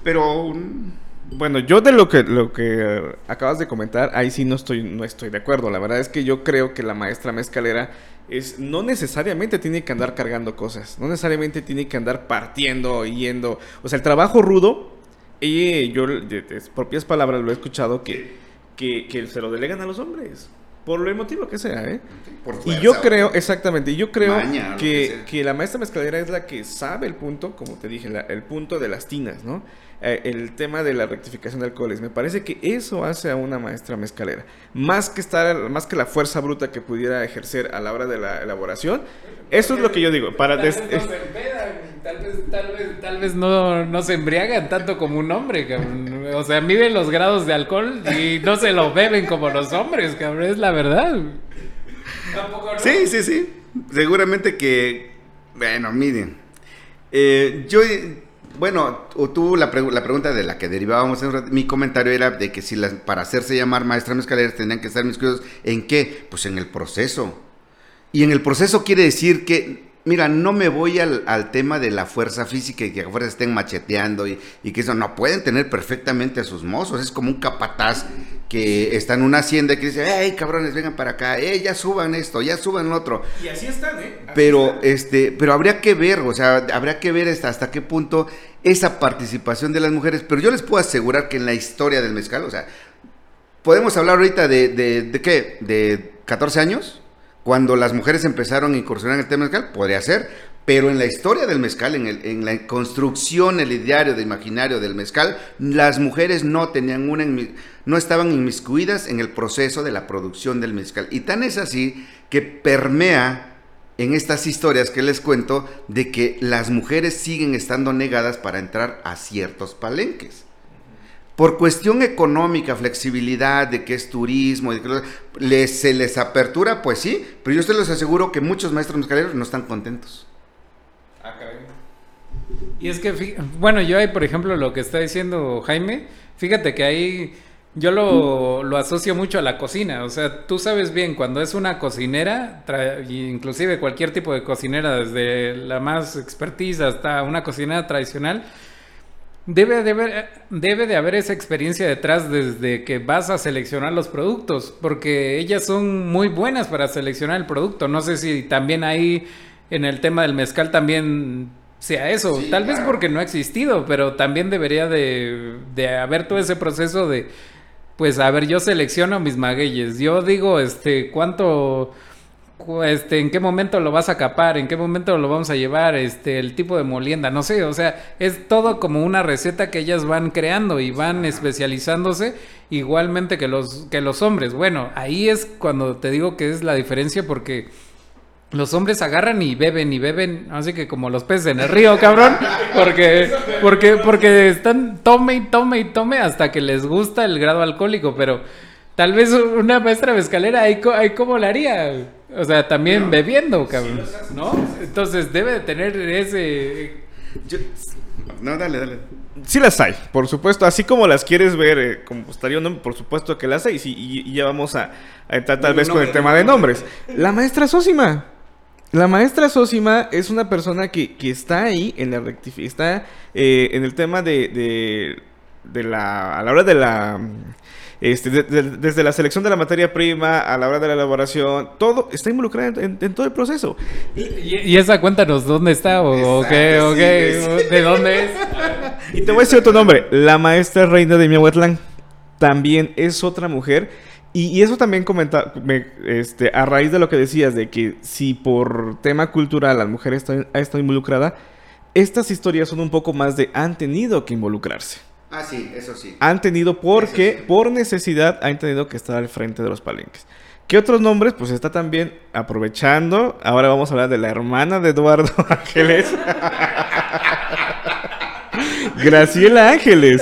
Pero... un- Bueno, yo de lo que lo que eh, acabas de comentar, ahí sí no estoy no estoy de acuerdo. La verdad es que yo creo que la maestra mezcalera es no necesariamente tiene que andar cargando cosas, no necesariamente tiene que andar partiendo yendo, o sea, el trabajo rudo y yo de, de propias palabras lo he escuchado que, que que se lo delegan a los hombres. Por lo emotivo que sea, ¿eh? por Y yo creo, exactamente, y yo creo Maña, que que, la maestra mezcalera es la que sabe el punto, como te dije, la- el punto de las tinas, ¿no? Eh, el tema de la rectificación de alcoholes. Me parece que eso hace a una maestra mezcalera. Más que estar, más que la fuerza bruta que pudiera ejercer a la hora de la elaboración. Eso es lo que yo digo. Para Tal des- vez no es- tal vez, tal vez, tal vez no, no se embriagan tanto como un hombre, cabrón. O sea, miden los grados de alcohol y no se lo beben como los hombres, cabrón. Es la verdad. Tampoco no. Sí, sí, sí. Seguramente que, bueno, miren, eh, yo, bueno, tú la, pregu- la pregunta de la que derivábamos, en mi comentario era de que si las, para hacerse llamar maestra mezcaleras tendrían que estar miscuidos en qué, pues en el proceso. Y en el proceso quiere decir que, mira, no me voy al, al tema de la fuerza física y que a fuerza estén macheteando y, y que eso no pueden tener perfectamente a sus mozos. Es como un capataz que está en una hacienda y que dice, hey, cabrones, vengan para acá, hey, ya suban esto, ya suban lo otro. Y así están, ¿eh? Así Pero, están. este, pero habría que ver, o sea, habría que ver hasta, hasta qué punto esa participación de las mujeres. Pero yo les puedo asegurar que en la historia del mezcal, o sea, podemos hablar ahorita de, de, de qué, de 14 años, cuando las mujeres empezaron a incursionar en el tema mezcal, podría ser. Pero en la historia del mezcal, en, el- la construcción, el ideario de imaginario del mezcal, las mujeres no tenían una, no estaban inmiscuidas en el proceso de la producción del mezcal. Y tan es así que permea en estas historias que les cuento de que las mujeres siguen estando negadas para entrar a ciertos palenques. Por cuestión económica, flexibilidad, de que es turismo, de que lo- les, se les apertura, pues sí, pero yo se les aseguro que muchos maestros mezcaleros no están contentos. Ah. Y es que, bueno, yo ahí, por ejemplo, lo que está diciendo Jaime, fíjate que ahí yo lo, lo asocio mucho a la cocina. O sea, tú sabes bien, cuando es una cocinera, tra- inclusive cualquier tipo de cocinera, desde la más expertise hasta una cocinera tradicional, debe de, haber, debe de haber esa experiencia detrás desde que vas a seleccionar los productos, porque ellas son muy buenas para seleccionar el producto. No sé si también ahí en el tema del mezcal también sea eso. Sí, Tal vez porque no ha existido, pero también debería de, de haber todo ese proceso de, pues, a ver, yo selecciono mis magueyes. Yo digo, este, cuánto, cu- este, en qué momento lo vas a capar, en qué momento lo vamos a llevar, este, el tipo de molienda, no sé, o sea, es todo como una receta que ellas van creando y van especializándose igualmente que los, que los hombres. Bueno, ahí es cuando te digo que es la diferencia porque los hombres agarran y beben y beben, así que como los peces en el río, cabrón, porque porque porque están tome y tome y tome hasta que les gusta el grado alcohólico, pero tal vez una maestra mezcalera ahí, co- ahí cómo la haría, o sea, también bebiendo, cabrón, ¿no? Entonces debe de tener ese Yo- No, dale, dale. Sí las hay, por supuesto, así como las quieres ver, eh, como gustaría un nombre, por supuesto que las hay, sí, y, y ya vamos a, a entrar tal vez con el tema de nombre. nombres. La maestra Sósima. La maestra Sósima es una persona que, que está ahí en la está eh, en el tema de, de, de la, a la hora de la, este, de- de- desde la selección de la materia prima, a la hora de la elaboración, todo está involucrada en, todo el proceso. y, y esa cuéntanos dónde está o, qué o qué, de dónde es. Y te voy a decir otro nombre. La maestra reina de Miahuatlán también es otra mujer. Y, y eso también comenta, me- este, a raíz de lo que decías, de que si por tema cultural mujeres están, ha estado involucrada, estas historias son un poco más de han tenido que involucrarse. Ah, sí, eso sí. Han tenido porque, sí. por necesidad, han tenido que estar al frente de los palenques. ¿Qué otros nombres? Pues está también aprovechando. Ahora vamos a hablar de la hermana de Eduardo Ángeles. Graciela Ángeles.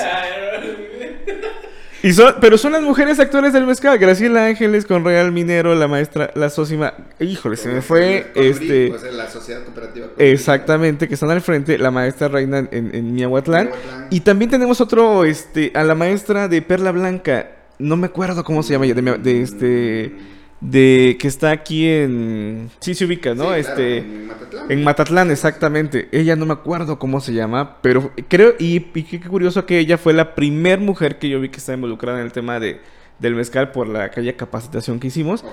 Y son, pero son las mujeres actores del mezcal. Graciela Ángeles con Real Minero, la maestra, la Sósima. Híjole, se me fue este. sea, la sociedad cooperativa. Exactamente, que están al frente, la maestra reina en, en Miahuatlán. Miahuatlán. Y también tenemos otro, este, a la maestra de Perla Blanca. No me acuerdo cómo se llama ella, de este, de que está aquí en, sí se ubica, ¿no? Sí, claro, este, en Matatlán. en Matatlán, exactamente. Ella no me acuerdo cómo se llama, pero creo, y, y qué qué curioso que ella fue la primer mujer que yo vi que está involucrada en el tema de, del mezcal por la aquella capacitación que hicimos.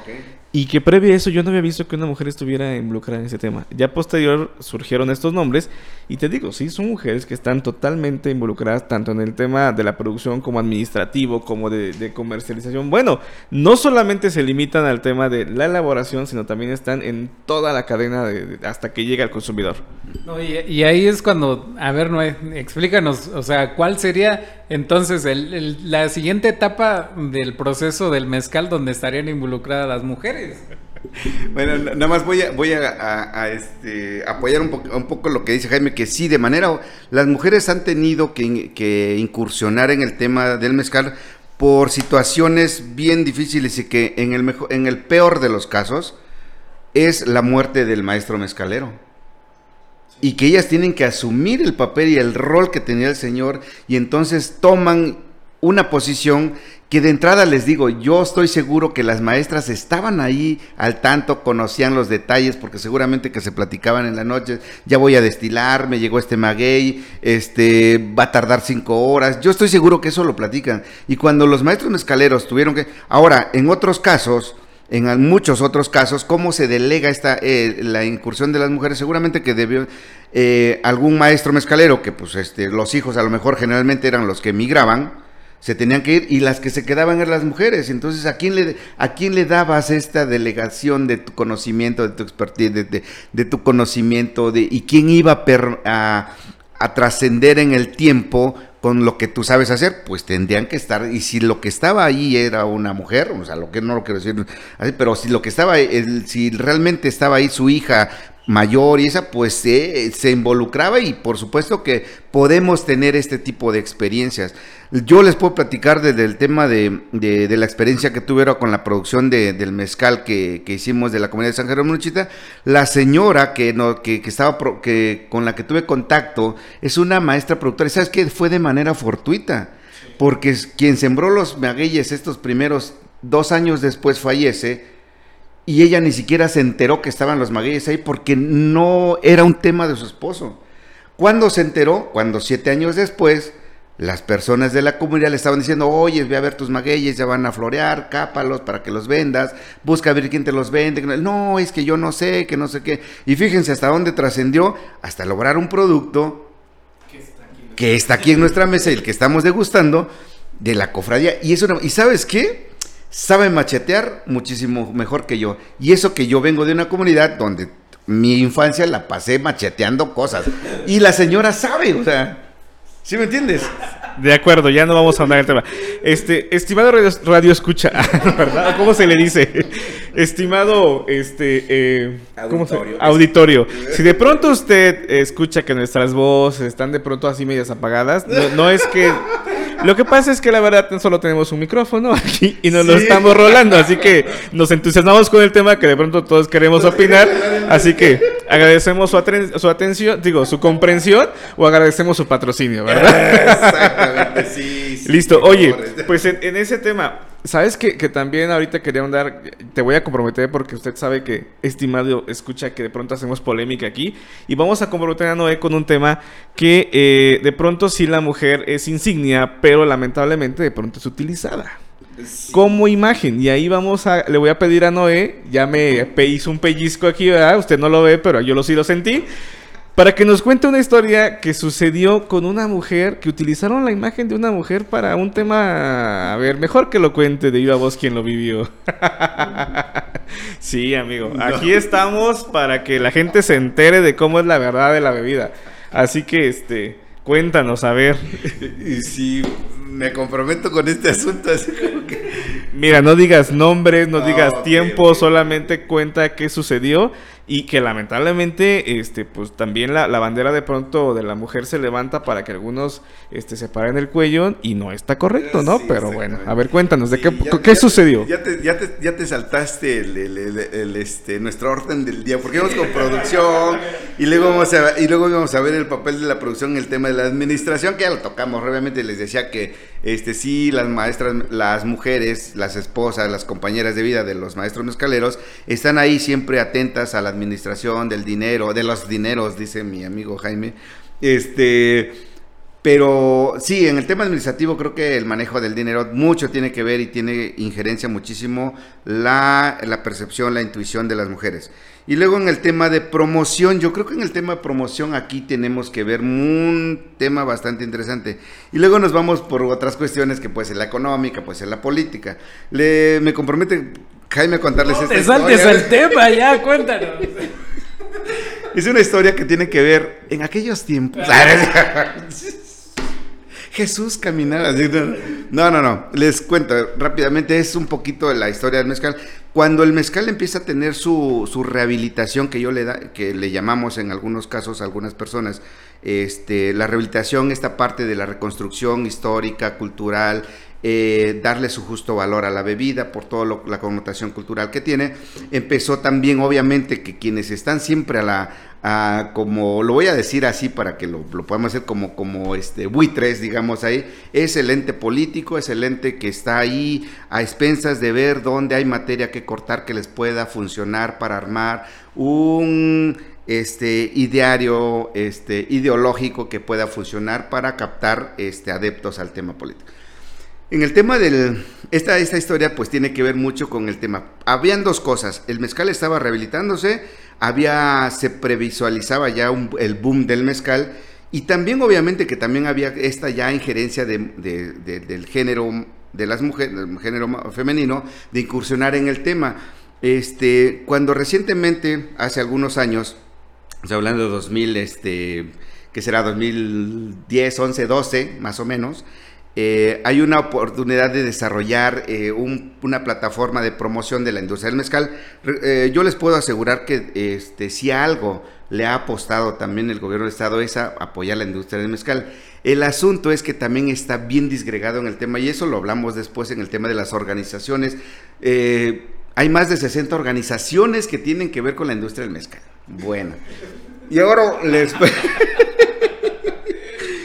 Y que previo a eso yo no había visto que una mujer estuviera involucrada en ese tema. Ya posterior surgieron estos nombres y te digo, sí, son mujeres que están totalmente involucradas tanto en el tema de la producción como administrativo, como de, de comercialización. Bueno, no solamente se limitan al tema de la elaboración, sino también están en toda la cadena de- de- hasta que llega al consumidor. No, y, y ahí es cuando, a ver, Noé, explícanos, o sea, ¿cuál sería entonces el- el- la siguiente etapa del proceso del mezcal donde estarían involucradas las mujeres? Bueno, nada más voy a, voy a, este, apoyar un, poco- un poco lo que dice Jaime, que sí, de manera, las mujeres han tenido que, que incursionar en el tema del mezcal por situaciones bien difíciles y que en el, mejo- en el peor de los casos es la muerte del maestro mezcalero. Y que ellas tienen que asumir el papel y el rol que tenía el señor y entonces toman una posición que de entrada les digo, yo estoy seguro que las maestras estaban ahí al tanto, conocían los detalles, porque seguramente que se platicaban en la noche, ya voy a destilar, me llegó este maguey, este, va a tardar cinco horas, yo estoy seguro que eso lo platican. Y cuando los maestros mezcaleros tuvieron que, ahora, en otros casos, en muchos otros casos, cómo se delega esta eh, la incursión de las mujeres, seguramente que debió eh, algún maestro mezcalero, que pues este, los hijos a lo mejor generalmente eran los que emigraban, se tenían que ir y las que se quedaban eran las mujeres. Entonces, ¿a quién le, a quién le dabas esta delegación de tu conocimiento, de tu expertise, de, de- tu conocimiento, de, y quién iba a, per- a, a trascender en el tiempo con lo que tú sabes hacer? Pues tendrían que estar, y si lo que estaba ahí era una mujer, o sea, lo que no lo quiero decir pero si lo que estaba, el- si realmente estaba ahí su hija mayor y esa, pues se, se involucraba y por supuesto que podemos tener este tipo de experiencias. Yo les puedo platicar desde el tema de, de- la experiencia que ahora con la producción de- del mezcal que, que hicimos de la comunidad de San Jerónimo Luchita. La señora que, no, que, estaba pro- que, con la que tuve contacto es una maestra productora. ¿Y ¿Sabes qué? Fue de manera fortuita. Porque quien sembró los magueyes estos primeros dos años después fallece y ella ni siquiera se enteró que estaban los magueyes ahí porque no era un tema de su esposo. ¿Cuándo se enteró? Cuando siete años después las personas de la comunidad le estaban diciendo, oye, ve a ver tus magueyes, ya van a florear, cápalos para que los vendas, busca a ver quién te los vende. No, es que yo no sé, que no sé qué. Y fíjense hasta dónde trascendió, hasta lograr un producto que está aquí en nuestra mesa y el que estamos degustando de la cofradía. Y, eso, ¿Y sabes qué? Sabe machetear muchísimo mejor que yo. Y eso que yo vengo de una comunidad donde mi infancia la pasé macheteando cosas. Y la señora sabe, o sea... ¿Sí me entiendes? De acuerdo, ya no vamos a andar el tema. Este, estimado radio, escucha, ¿verdad? ¿Cómo se le dice? Estimado, este, eh, ¿cómo auditorio. Se? auditorio. Si de pronto usted escucha que nuestras voces están de pronto así medias apagadas, no es que lo que pasa es que la verdad solo tenemos un micrófono aquí y nos lo estamos rolando, así que nos entusiasmamos con el tema que de pronto todos queremos opinar, así que agradecemos su, su atención, digo, su comprensión o agradecemos su patrocinio, ¿verdad? Exactamente, sí. Listo, oye, pues en ese tema, ¿Sabes que, que, también ahorita quería andar, te voy a comprometer porque usted sabe que, estimado, escucha que de pronto hacemos polémica aquí. Y vamos a comprometer a Noé con un tema que eh, de pronto sí la mujer es insignia, pero lamentablemente de pronto es utilizada. Como imagen, y ahí vamos a, le voy a pedir a Noé, ya me hizo un pellizco aquí, ¿verdad? Usted no lo ve, pero yo lo sí lo sentí para que nos cuente una historia que sucedió con una mujer, que utilizaron la imagen de una mujer para un tema, a ver, mejor que lo cuente de viva voz quien lo vivió. sí, amigo, aquí estamos para que la gente se entere de cómo es la verdad de la bebida. Así que, este, cuéntanos, a ver. Y si me comprometo con este asunto, así como que... Mira, no digas nombres, no, digas tiempo, solamente cuenta qué sucedió y que lamentablemente este pues también la, bandera de pronto de la mujer se levanta para que algunos este se paren el cuello y no está correcto no pero bueno a ver cuéntanos de qué, qué sucedió ya te, ya te, ya te saltaste el, este nuestro orden del día porque vamos con producción y luego vamos a y luego vamos a ver el papel de la producción en el tema de la administración que ya lo tocamos obviamente les decía que este sí las maestras las mujeres las esposas las compañeras de vida de los maestros mezcaleros están ahí siempre atentas a la administración del dinero, de los dineros, dice mi amigo Jaime. Este, pero sí, en el tema administrativo creo que el manejo del dinero mucho tiene que ver y tiene injerencia muchísimo la, la percepción, la intuición de las mujeres. Y luego en el tema de promoción, yo creo que en el tema de promoción aquí tenemos que ver un tema bastante interesante. Y luego nos vamos por otras cuestiones que puede ser la económica, puede ser la política. Le, me compromete Jaime a contarles no, esta te saltes el tema ya, cuéntanos. Es una historia que tiene que ver en aquellos tiempos. Jesús caminaba. No, no, no. Les cuento rápidamente. Es un poquito de la historia del mezcal. Cuando el mezcal empieza a tener su, su rehabilitación, que yo le da, que le llamamos en algunos casos a algunas personas, este, la rehabilitación, esta parte de la reconstrucción histórica, cultural, eh, darle su justo valor a la bebida por toda la connotación cultural que tiene. Empezó también, obviamente, que quienes están siempre a la, como lo voy a decir así para que lo, lo, podamos hacer como, como este buitres, digamos ahí, es el ente político, es el ente que está ahí a expensas de ver dónde hay materia que cortar que les pueda funcionar para armar un este ideario este ideológico que pueda funcionar para captar este adeptos al tema político. En el tema del... Esta, esta historia pues tiene que ver mucho con el tema. Habían dos cosas. El mezcal estaba rehabilitándose, había, se previsualizaba ya el boom del mezcal y también obviamente que también había esta ya injerencia de, del género de las mujeres, del género femenino, de incursionar en el tema. Este, cuando recientemente, hace algunos años, hablando de 2000, este, que será 2010, 11, 12, más o menos, eh, hay una oportunidad de desarrollar eh, una plataforma de promoción de la industria del mezcal. Eh, yo les puedo asegurar que este, si algo le ha apostado también el gobierno del estado es apoyar la industria del mezcal. El asunto es que también está bien disgregado en el tema y eso lo hablamos después en el tema de las organizaciones. hay más de 60 organizaciones que tienen que ver con la industria del mezcal. Bueno. Y ahora les...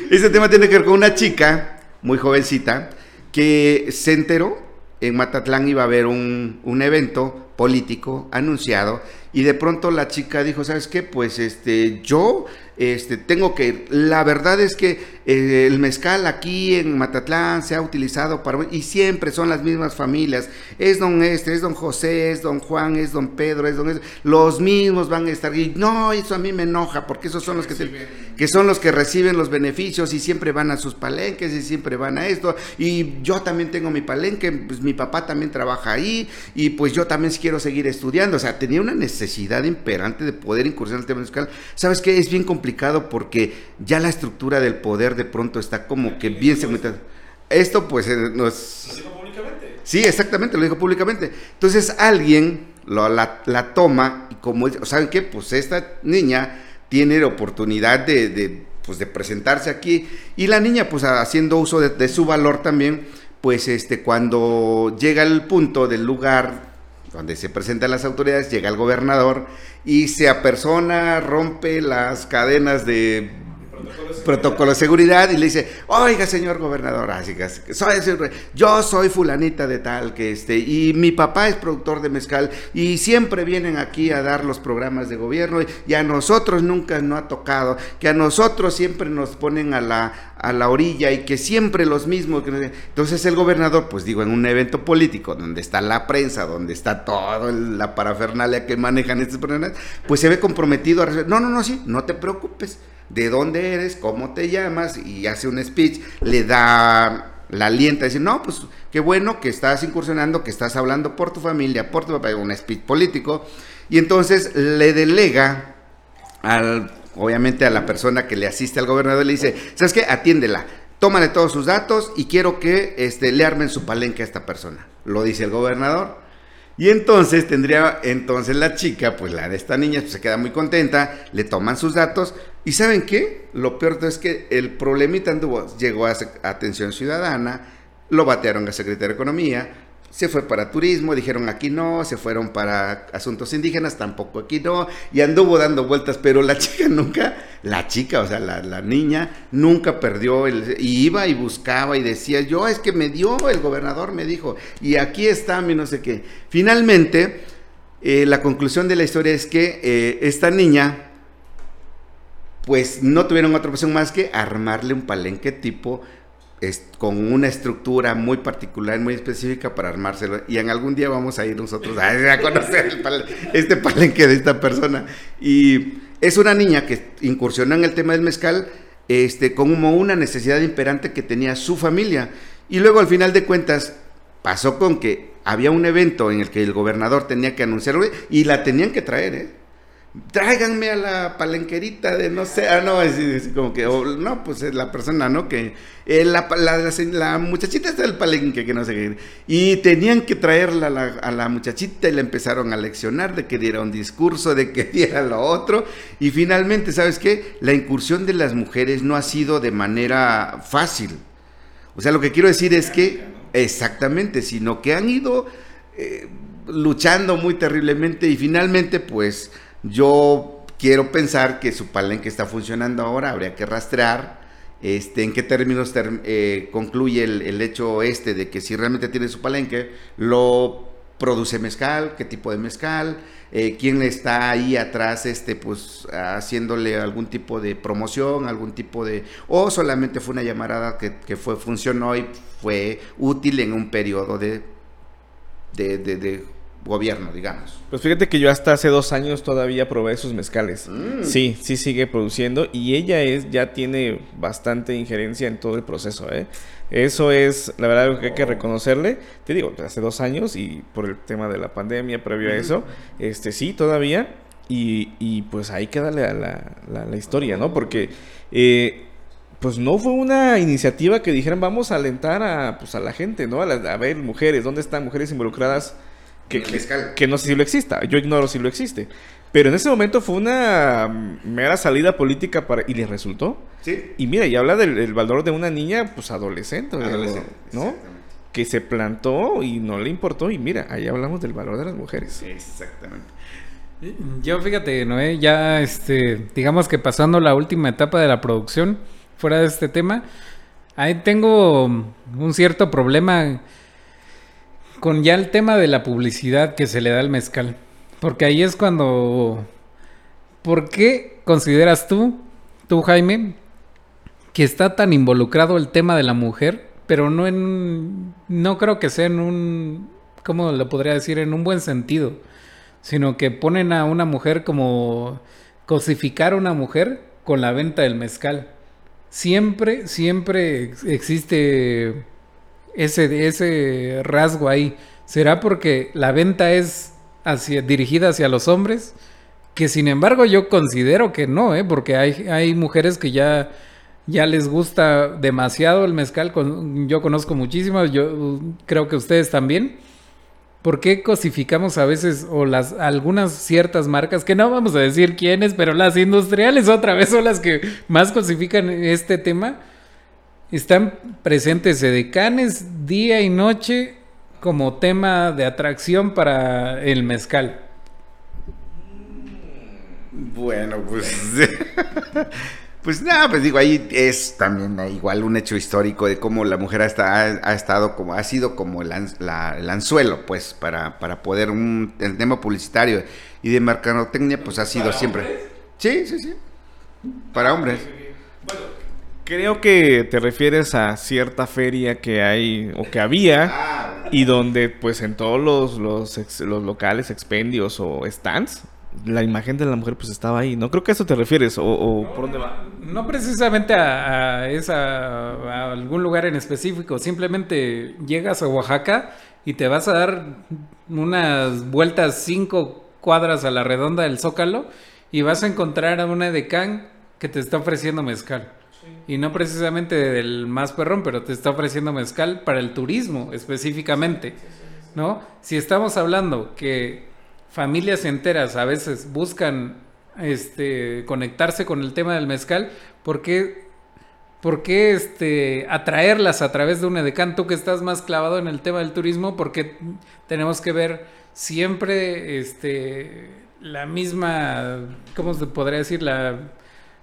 Este tema tiene que ver con una chica muy jovencita, que se enteró en Matatlán iba a haber un, evento político anunciado y de pronto la chica dijo, ¿sabes qué? Pues este, yo este, tengo que ir. La verdad es que eh, el mezcal aquí en Matatlán se ha utilizado para... Y siempre son las mismas familias. Es don este, es don José, es don Juan, es don Pedro, es don... Este. Los mismos van a estar... Y no, eso a mí me enoja porque esos son los que, que son los que reciben los beneficios y siempre van a sus palenques y siempre van a esto. Y yo también tengo mi palenque, pues mi papá también trabaja ahí y pues yo también quiero seguir estudiando. O sea, tenía una necesidad imperante de poder incursionar en el tema musical. ¿Sabes qué? Es bien complicado porque ya la estructura del poder de pronto está como que bien segmentada. Esto pues eh, no es... Lo dijo públicamente. Sí, exactamente, lo dijo públicamente. Entonces alguien lo, la, la, toma y como, ¿saben qué? Pues esta niña tiene la oportunidad de, de, pues, de presentarse aquí y la niña pues haciendo uso de, de, su valor también, pues este, cuando llega el punto del lugar donde se presentan las autoridades, llega el gobernador y se apersona, rompe las cadenas de protocolo de seguridad y le dice, oiga señor gobernador, así que soy, yo soy fulanita de tal que este, y mi papá es productor de mezcal y siempre vienen aquí a dar los programas de gobierno y a nosotros nunca nos ha tocado, que a nosotros siempre nos ponen a la, a la orilla y que siempre los mismos. Entonces el gobernador, pues digo, en un evento político donde está la prensa, donde está toda la parafernalia que manejan estos personas, pues se ve comprometido a... No, no, no, sí, no te preocupes de dónde eres, cómo te llamas, y hace un speech, le da la alienta, dice, no, pues qué bueno que estás incursionando, que estás hablando por tu familia, por tu papá, un speech político, y entonces le delega al, obviamente a la persona que le asiste al gobernador, le dice, ¿sabes qué? Atiéndela, tómale todos sus datos y quiero que este, le armen su palenque a esta persona. Lo dice el gobernador. Y entonces tendría, entonces la chica, pues la de esta niña, pues se queda muy contenta, le toman sus datos. ¿Y saben qué? Lo peor es que el problemita anduvo, llegó a atención ciudadana, lo batearon a Secretaría de Economía, se fue para turismo, dijeron aquí no, se fueron para asuntos indígenas, tampoco aquí no, y anduvo dando vueltas, pero la chica nunca, la chica, o sea, la, la niña, nunca perdió, el, y iba y buscaba y decía, yo es que me dio, el gobernador me dijo, y aquí está mi no sé qué. Finalmente, eh, la conclusión de la historia es que eh, esta niña, pues no tuvieron otra opción más que armarle un palenque tipo es, con una estructura muy particular, muy específica para armárselo. Y en algún día vamos a ir nosotros a, conocer este palenque de esta persona. Y es una niña que incursionó en el tema del mezcal este, como una necesidad imperante que tenía su familia. Y luego al final de cuentas pasó con que había un evento en el que el gobernador tenía que anunciarlo y la tenían que traer, ¿eh? Tráiganme a la palenquerita de no sé, ah, no, es, como que, o, no, pues es la persona, ¿no? Que eh, la, la, muchachita está del palenque, que no sé qué. Y tenían que traerla a la, a la, muchachita y la empezaron a leccionar de que diera un discurso, de que diera lo otro. Y finalmente, ¿sabes qué? La incursión de las mujeres no ha sido de manera fácil. O sea, lo que quiero decir es que, exactamente, sino que han ido eh, luchando muy terriblemente y finalmente, pues yo quiero pensar que su palenque está funcionando ahora, habría que rastrear este, en qué términos eh, concluye el, el, hecho este de que si realmente tiene su palenque, lo produce mezcal, qué tipo de mezcal, eh, quién está ahí atrás, este, pues haciéndole algún tipo de promoción, algún tipo de, o solamente fue una llamarada que, que fue, funcionó y fue útil en un periodo de, de, de, de gobierno, digamos. Pues fíjate que yo hasta hace dos años todavía probé sus mezcales. Mm. Sí, sí sigue produciendo y ella es ya tiene bastante injerencia en todo el proceso, ¿eh? Eso es, la verdad, algo que hay que reconocerle. Te digo, hace dos años y por el tema de la pandemia previo a eso, este sí, todavía. Y, y pues ahí queda la, la, la, la historia, ¿no? Porque... Eh, pues no fue una iniciativa que dijeran vamos a alentar a, pues, a la gente, ¿no? A, la, a ver mujeres, ¿dónde están mujeres involucradas? Que, que, que, no sé si lo exista, yo ignoro si lo existe. Pero en ese momento fue una mera salida política para y le resultó. Sí. Y mira, y habla del, del valor de una niña, pues adolescente, adolescente ¿no? Que se plantó y no le importó. Y mira, ahí hablamos del valor de las mujeres. Exactamente. Yo fíjate, Noé, ya este, digamos que pasando la última etapa de la producción, fuera de este tema, ahí tengo un cierto problema con ya el tema de la publicidad que se le da al mezcal. Porque ahí es cuando... ¿Por qué consideras tú, tú Jaime, que está tan involucrado el tema de la mujer, pero no en... No creo que sea en un... ¿Cómo lo podría decir? En un buen sentido. Sino que ponen a una mujer como... Cosificar a una mujer con la venta del mezcal. Siempre, siempre ex- existe ese, ese rasgo ahí. ¿Será porque la venta es hacia, dirigida hacia los hombres? Que sin embargo yo considero que no, ¿eh? porque hay, hay mujeres que ya, ya les gusta demasiado el mezcal. Yo conozco muchísimas, yo creo que ustedes también. ¿Por qué cosificamos a veces o las algunas ciertas marcas que no vamos a decir quiénes, pero las industriales otra vez son las que más cosifican este tema? Están presentes edecanes día y noche como tema de atracción para el mezcal. Bueno, pues. Pues nada, pues digo, ahí es también igual un hecho histórico de cómo la mujer hasta ha, ha estado como, ha sido como el, an- la- el anzuelo, pues, para, para poder un, el tema publicitario y de mercadotecnia, pues ha sido siempre. Sí, sí, sí. Para hombres. Creo que te refieres a cierta feria que hay o que había y donde pues en todos los, los, ex- los locales, expendios o stands, la imagen de la mujer pues estaba ahí. No creo que a eso te refieres o, o por dónde va. No precisamente a, a esa, a algún lugar en específico, simplemente llegas a Oaxaca y te vas a dar unas vueltas cinco cuadras a la redonda del Zócalo y vas a encontrar a una edecán que te está ofreciendo mezcal. Y no precisamente del más perrón, pero te está ofreciendo mezcal para el turismo específicamente. ¿No? Si estamos hablando que familias enteras a veces buscan este conectarse con el tema del mezcal, ¿por qué, por qué, este, atraerlas a través de un edecán? Tú que estás más clavado en el tema del turismo, porque tenemos que ver siempre este, la misma, ¿cómo se podría decir? La,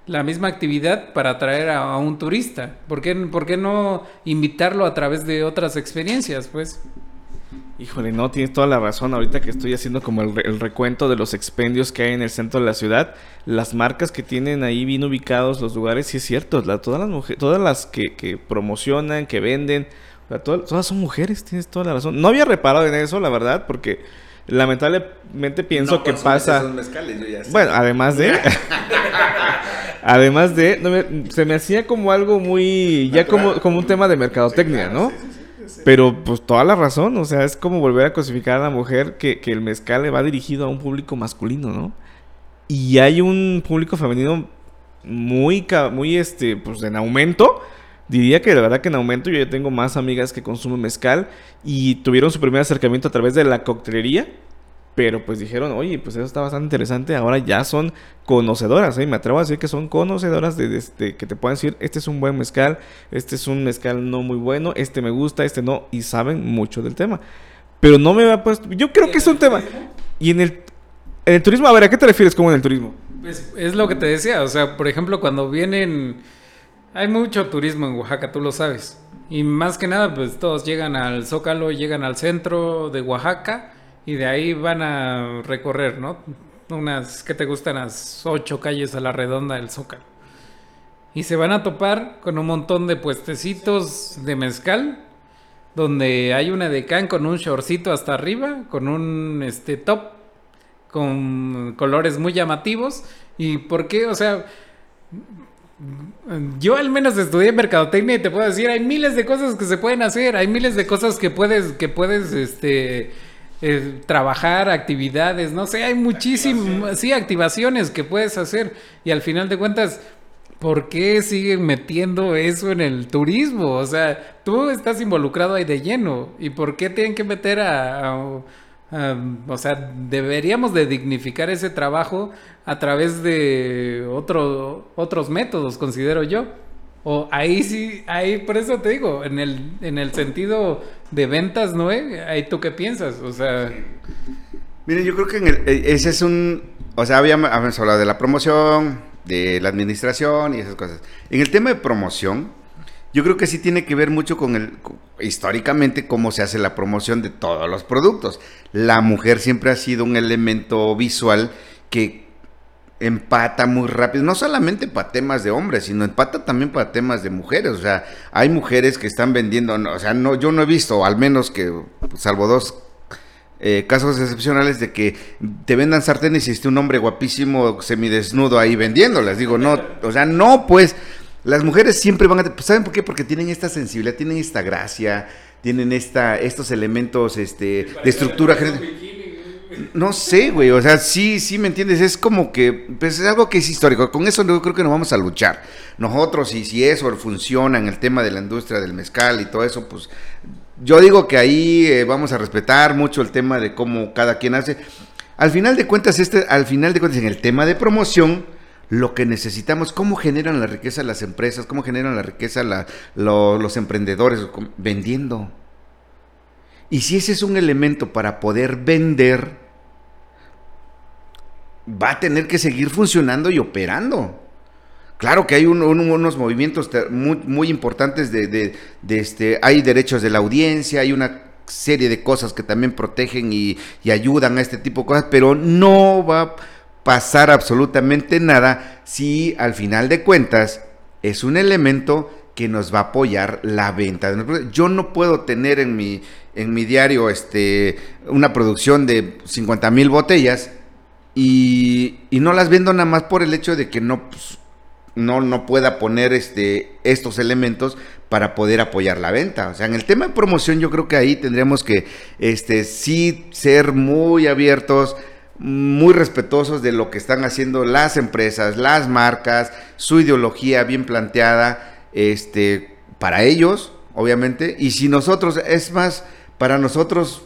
la misma actividad para atraer a, a un turista. ¿Por qué, ¿Por qué no invitarlo a través de otras experiencias? Pues Híjole, no, tienes toda la razón. Ahorita que estoy haciendo como el, re- el recuento de los expendios que hay en el centro de la ciudad, las marcas que tienen ahí bien ubicados los lugares, sí es cierto. la- todas las mujeres, todas las que, que promocionan, que venden, o sea, todas, todas son mujeres, tienes toda la razón. No había reparado en eso, la verdad, porque lamentablemente pienso que pasa. Bueno, además de. además de. no me- se me hacía como algo muy. Ya como, como un tema de mercadotecnia, ¿no? Pero pues toda la razón, o sea, es como volver a cosificar a la mujer que, que el mezcal le va dirigido a un público masculino, ¿no? Y hay un público femenino muy, muy este, pues en aumento. Diría que de verdad que en aumento yo ya tengo más amigas que consumen mezcal y tuvieron su primer acercamiento a través de la coctelería. Pero pues dijeron, oye, pues eso está bastante interesante. Ahora ya son conocedoras, ¿eh? Me atrevo a decir que son conocedoras de, que te pueden decir, este es un buen mezcal, este es un mezcal no muy bueno, este me gusta, este no, y saben mucho del tema. Pero no me había puesto, yo creo que es un tema. Y en el, en el turismo, a ver, ¿a qué te refieres como en el turismo? Pues es lo que te decía, o sea, por ejemplo, cuando vienen, hay mucho turismo en Oaxaca, tú lo sabes. Y más que nada, pues todos llegan al Zócalo, llegan al centro de Oaxaca y de ahí van a recorrer, ¿no? Unas, que te gustan? Las ocho calles a la redonda del Zócalo. Y se van a topar con un montón de puestecitos de mezcal, donde hay una decán con un shortcito hasta arriba, con un este top con colores muy llamativos. ¿Y por qué? O sea, yo al menos estudié mercadotecnia y te puedo decir, hay miles de cosas que se pueden hacer, hay miles de cosas que puedes, que puedes, este, eh, trabajar, actividades, no sé, hay muchísimas, sí, activaciones que puedes hacer y al final de cuentas, ¿por qué siguen metiendo eso en el turismo? O sea, tú estás involucrado ahí de lleno y ¿por qué tienen que meter a, a- o sea, deberíamos de dignificar ese trabajo a través de otro, otros métodos, considero yo. O ahí sí, ahí por eso te digo, en el, en el sentido de ventas, ¿no? eh? Ahí tú qué piensas, o sea, Miren, yo creo que en el- eh, ese es un... O sea, habíamos, habíamos hablado de la promoción, de la administración y esas cosas. En el tema de promoción, yo creo que sí tiene que ver mucho con el, con- históricamente, cómo se hace la promoción de todos los productos. La mujer siempre ha sido un elemento visual que empata muy rápido, no solamente para temas de hombres, sino empata también para temas de mujeres. O sea, hay mujeres que están vendiendo, o sea, no, yo no he visto, al menos que, salvo dos eh, casos excepcionales de que te vendan sartenes y esté un hombre guapísimo semidesnudo ahí vendiéndolas. Digo, no, o sea, no, pues las mujeres siempre van a... pues, ¿Saben por qué? Porque tienen esta sensibilidad, tienen esta gracia, tienen esta, estos elementos este, de estructura. general. No sé, güey, o sea, sí, sí, ¿me entiendes? Es como que, pues es algo que es histórico, con eso yo creo que nos vamos a luchar. Nosotros, y si eso funciona en el tema de la industria del mezcal y todo eso, pues yo digo que ahí eh, vamos a respetar mucho el tema de cómo cada quien hace. Al final de cuentas, este, al final de cuentas, en el tema de promoción, lo que necesitamos, cómo generan la riqueza las empresas, cómo generan la riqueza los emprendedores, vendiendo. Y si ese es un elemento para poder vender, va a tener que seguir funcionando y operando. Claro que hay un- un- unos movimientos muy, importantes de este, hay derechos de la audiencia, hay una serie de cosas que también protegen y, y ayudan a este tipo de cosas, pero no va a pasar absolutamente nada si al final de cuentas es un elemento que nos va a apoyar la venta. Yo no puedo tener en mi, en mi diario este, una producción de 50 mil botellas y, no las vendo nada más por el hecho de que no, pues, no, no pueda poner este, estos elementos para poder apoyar la venta. O sea, en el tema de promoción yo creo que ahí tendríamos que este, sí ser muy abiertos, muy respetuosos de lo que están haciendo las empresas, las marcas, su ideología bien planteada, este, para ellos, obviamente, y si nosotros, es más, para nosotros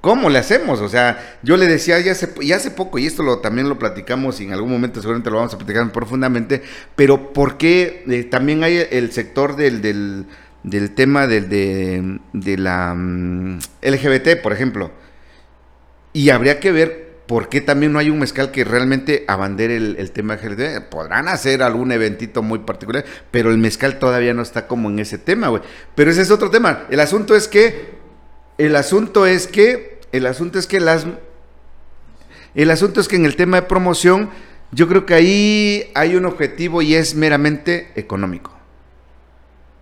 ¿Cómo le hacemos? O sea, yo le decía ya hace, poco, y esto lo, también lo platicamos y en algún momento seguramente lo vamos a platicar profundamente, pero ¿por qué eh, también hay el sector del, del, tema del, de, de la mm, LGBT, por ejemplo? Y habría que ver por qué también no hay un mezcal que realmente abandere el, el tema LGBT. Podrán hacer algún eventito muy particular, pero el mezcal todavía no está como en ese tema, güey. Pero ese es otro tema. El asunto es que el asunto es que, el asunto es que las, el asunto es que en el tema de promoción, yo creo que ahí hay un objetivo y es meramente económico.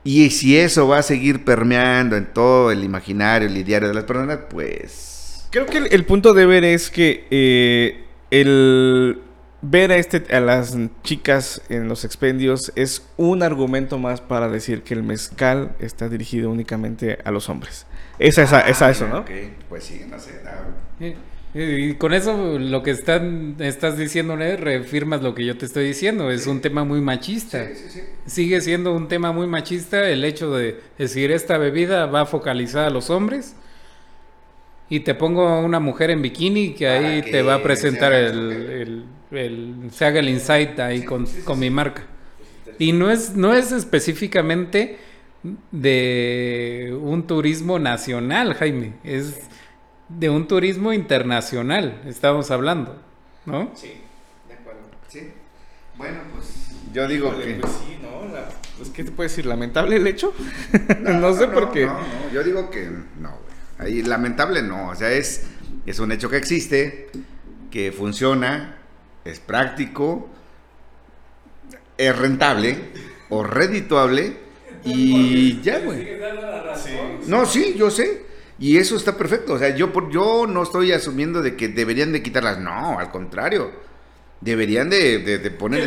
Y si eso va a seguir permeando en todo el imaginario, el ideario de las personas, pues... Creo que el, el punto de ver es que eh, el ver a, este, a las chicas en los expendios es un argumento más para decir que el mezcal está dirigido únicamente a los hombres. Es esa, es a eso, ¿no? Ok, pues sí, no sé. ah, Eh, Y con eso lo que están, estás diciendo, ¿no? reafirmas lo que yo te estoy diciendo. Es un tema muy machista. Sí, sí, sí. Sigue siendo un tema muy machista el hecho de decir esta bebida va focalizada a los hombres y te pongo una mujer en bikini que ahí que te va a presentar el, eso, el- el- se haga el insight ahí con, con mi marca. Y no es, no es específicamente de un turismo nacional, Jaime, es de un turismo internacional, estamos hablando, ¿no? Sí, de acuerdo. Sí. Bueno, pues yo digo que... Pues sí, ¿no? La- pues, ¿Qué te puedo decir? ¿Lamentable el hecho? No, sé por qué. No, no, yo digo que no, güey. Ahí lamentable no, o sea, es, es un hecho que existe, que funciona, es práctico, es rentable o redituable y ya, güey. No, sí, yo sé. Y eso está perfecto. O sea, yo, por, yo no estoy asumiendo de que deberían de quitarlas. No, al contrario. Deberían de, de, de poner...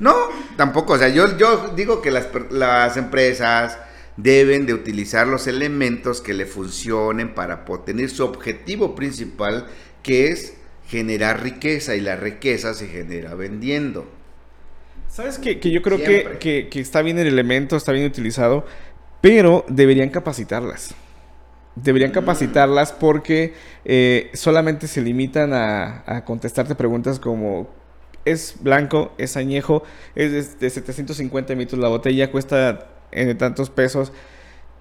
No, tampoco. O sea, yo, yo digo que las, per- las empresas deben de utilizar los elementos que le funcionen para po- tener su objetivo principal, que es generar riqueza. Y la riqueza se genera vendiendo. ¿Sabes que, que yo creo que, que, que está bien el elemento, está bien utilizado, pero deberían capacitarlas. Deberían Mm. capacitarlas porque eh, solamente se limitan a, a contestarte preguntas como es blanco, es añejo, es de, de 750 mililitros la botella, cuesta en tantos pesos.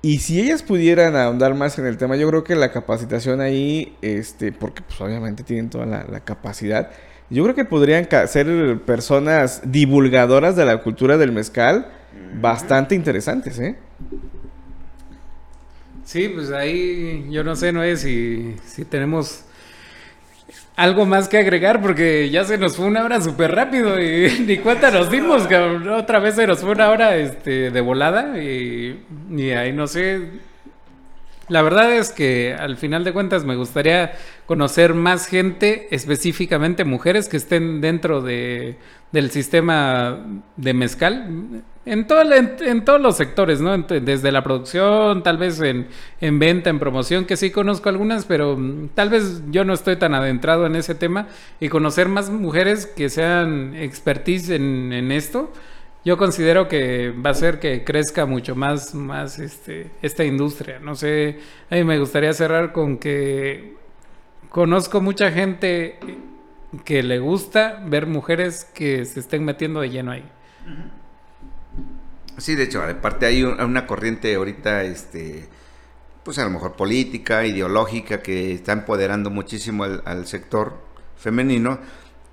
Y si ellas pudieran ahondar más en el tema, yo creo que la capacitación ahí, este, porque pues obviamente tienen toda la, la capacidad, yo creo que podrían ser personas divulgadoras de la cultura del mezcal bastante interesantes, ¿eh? Sí, pues ahí yo no sé, no es si, si tenemos algo más que agregar porque ya se nos fue una hora súper rápido y ni cuenta nos dimos, cabrón. Otra vez se nos fue una hora este, de volada y, y ahí no sé. La verdad es que al final de cuentas me gustaría conocer más gente, específicamente mujeres que estén dentro de, del sistema de mezcal. En, todo, en, en todos los sectores, ¿no? Desde la producción, tal vez en, en venta, en promoción, que sí conozco algunas, pero mm, tal vez yo no estoy tan adentrado en ese tema y conocer más mujeres que sean expertise en, en esto, yo considero que va a hacer que crezca mucho más, más este, esta industria. No sé, a mí me gustaría cerrar con que conozco mucha gente que le gusta ver mujeres que se estén metiendo de lleno ahí. Sí, de hecho, aparte hay un- una corriente ahorita, este, pues a lo mejor política, ideológica, que está empoderando muchísimo al sector femenino.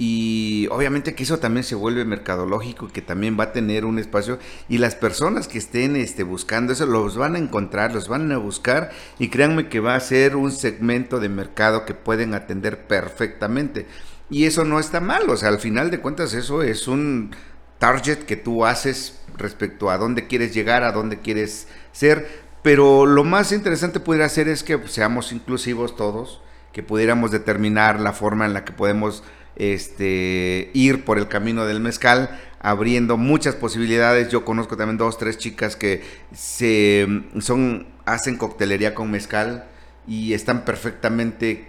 Y obviamente que eso también se vuelve mercadológico y que también va a tener un espacio. Y las personas que estén este, buscando eso los van a encontrar, los van a buscar. Y créanme que va a ser un segmento de mercado que pueden atender perfectamente. Y eso no está mal, o sea, al final de cuentas eso es un target que tú haces respecto a dónde quieres llegar, a dónde quieres ser. Pero lo más interesante pudiera ser es que seamos inclusivos todos, que pudiéramos determinar la forma en la que podemos este, ir por el camino del mezcal, abriendo muchas posibilidades. Yo conozco también dos, tres chicas que se son hacen coctelería con mezcal y están perfectamente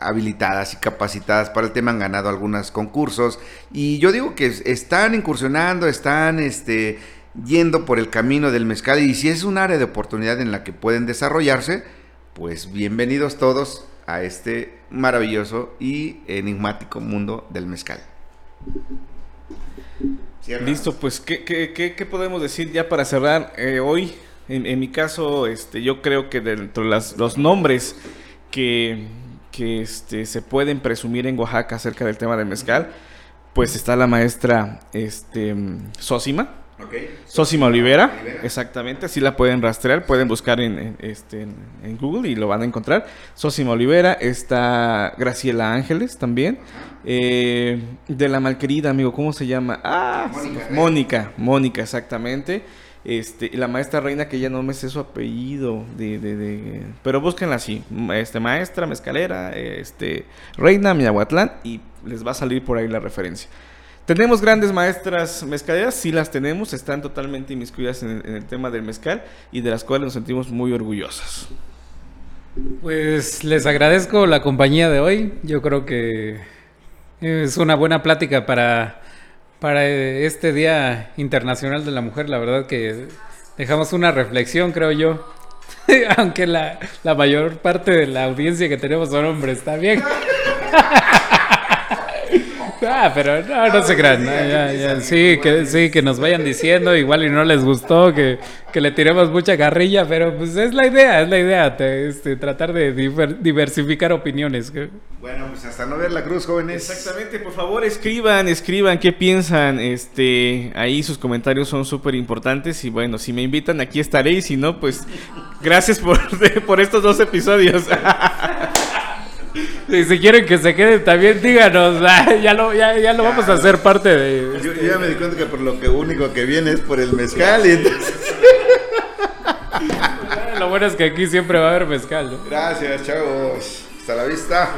habilitadas y capacitadas para el tema, han ganado algunos concursos y yo digo que es- están incursionando, están este, yendo por el camino del mezcal y si es un área de oportunidad en la que pueden desarrollarse, pues bienvenidos todos a este maravilloso y enigmático mundo del mezcal. Listo, pues, ¿qué, qué, qué- podemos decir ya para cerrar? Eh, hoy, en, mi caso, este, yo creo que dentro de las- los nombres que, que este, se pueden presumir en Oaxaca acerca del tema del mezcal, pues está la maestra este, mm, Sósima Olivera, Olivera. exactamente, así la pueden rastrear, pueden buscar en, en, este, en, en Google y lo van a encontrar. Sósima Olivera, está Graciela Ángeles también, eh, de la malquerida, amigo, ¿cómo se llama? Ah, Mónica. Mónica, Mónica, exactamente. Este, y la maestra reina que ya no me sé su apellido, de, de, de- pero búsquenla así, este, maestra, mezcalera, este, reina, Miahuatlán, y les va a salir por ahí la referencia. ¿Tenemos grandes maestras mezcaleras? Sí las tenemos, están totalmente inmiscuidas en en el tema del mezcal y de las cuales nos sentimos muy orgullosas. Pues les agradezco la compañía de hoy. Yo creo que es una buena plática para, para este Día Internacional de la Mujer. La verdad que dejamos una reflexión, creo yo. Aunque la, la mayor parte de la audiencia que tenemos son hombres, está bien. Ah, pero no, no se crean. ¿no? Ya, ya, sí, que, sí, que nos vayan diciendo, igual y no les gustó, que, que le tiremos mucha carrilla, pero pues es la idea, es la idea, te- este, tratar de diver- diversificar opiniones. Bueno, pues hasta no ver la cruz, jóvenes. Exactamente, por favor escriban, escriban qué piensan, este, ahí sus comentarios son súper importantes y bueno, si me invitan aquí estaré y si no, pues gracias por, por estos dos episodios. Y si quieren que se queden también, díganos, ah, ya lo, ya, ya lo vamos a hacer parte de... Yo, yo ya me di cuenta que por lo que único que viene es por el mezcal y entonces... Lo bueno es que aquí siempre va a haber mezcal, ¿no? Gracias, chavos. Hasta la vista.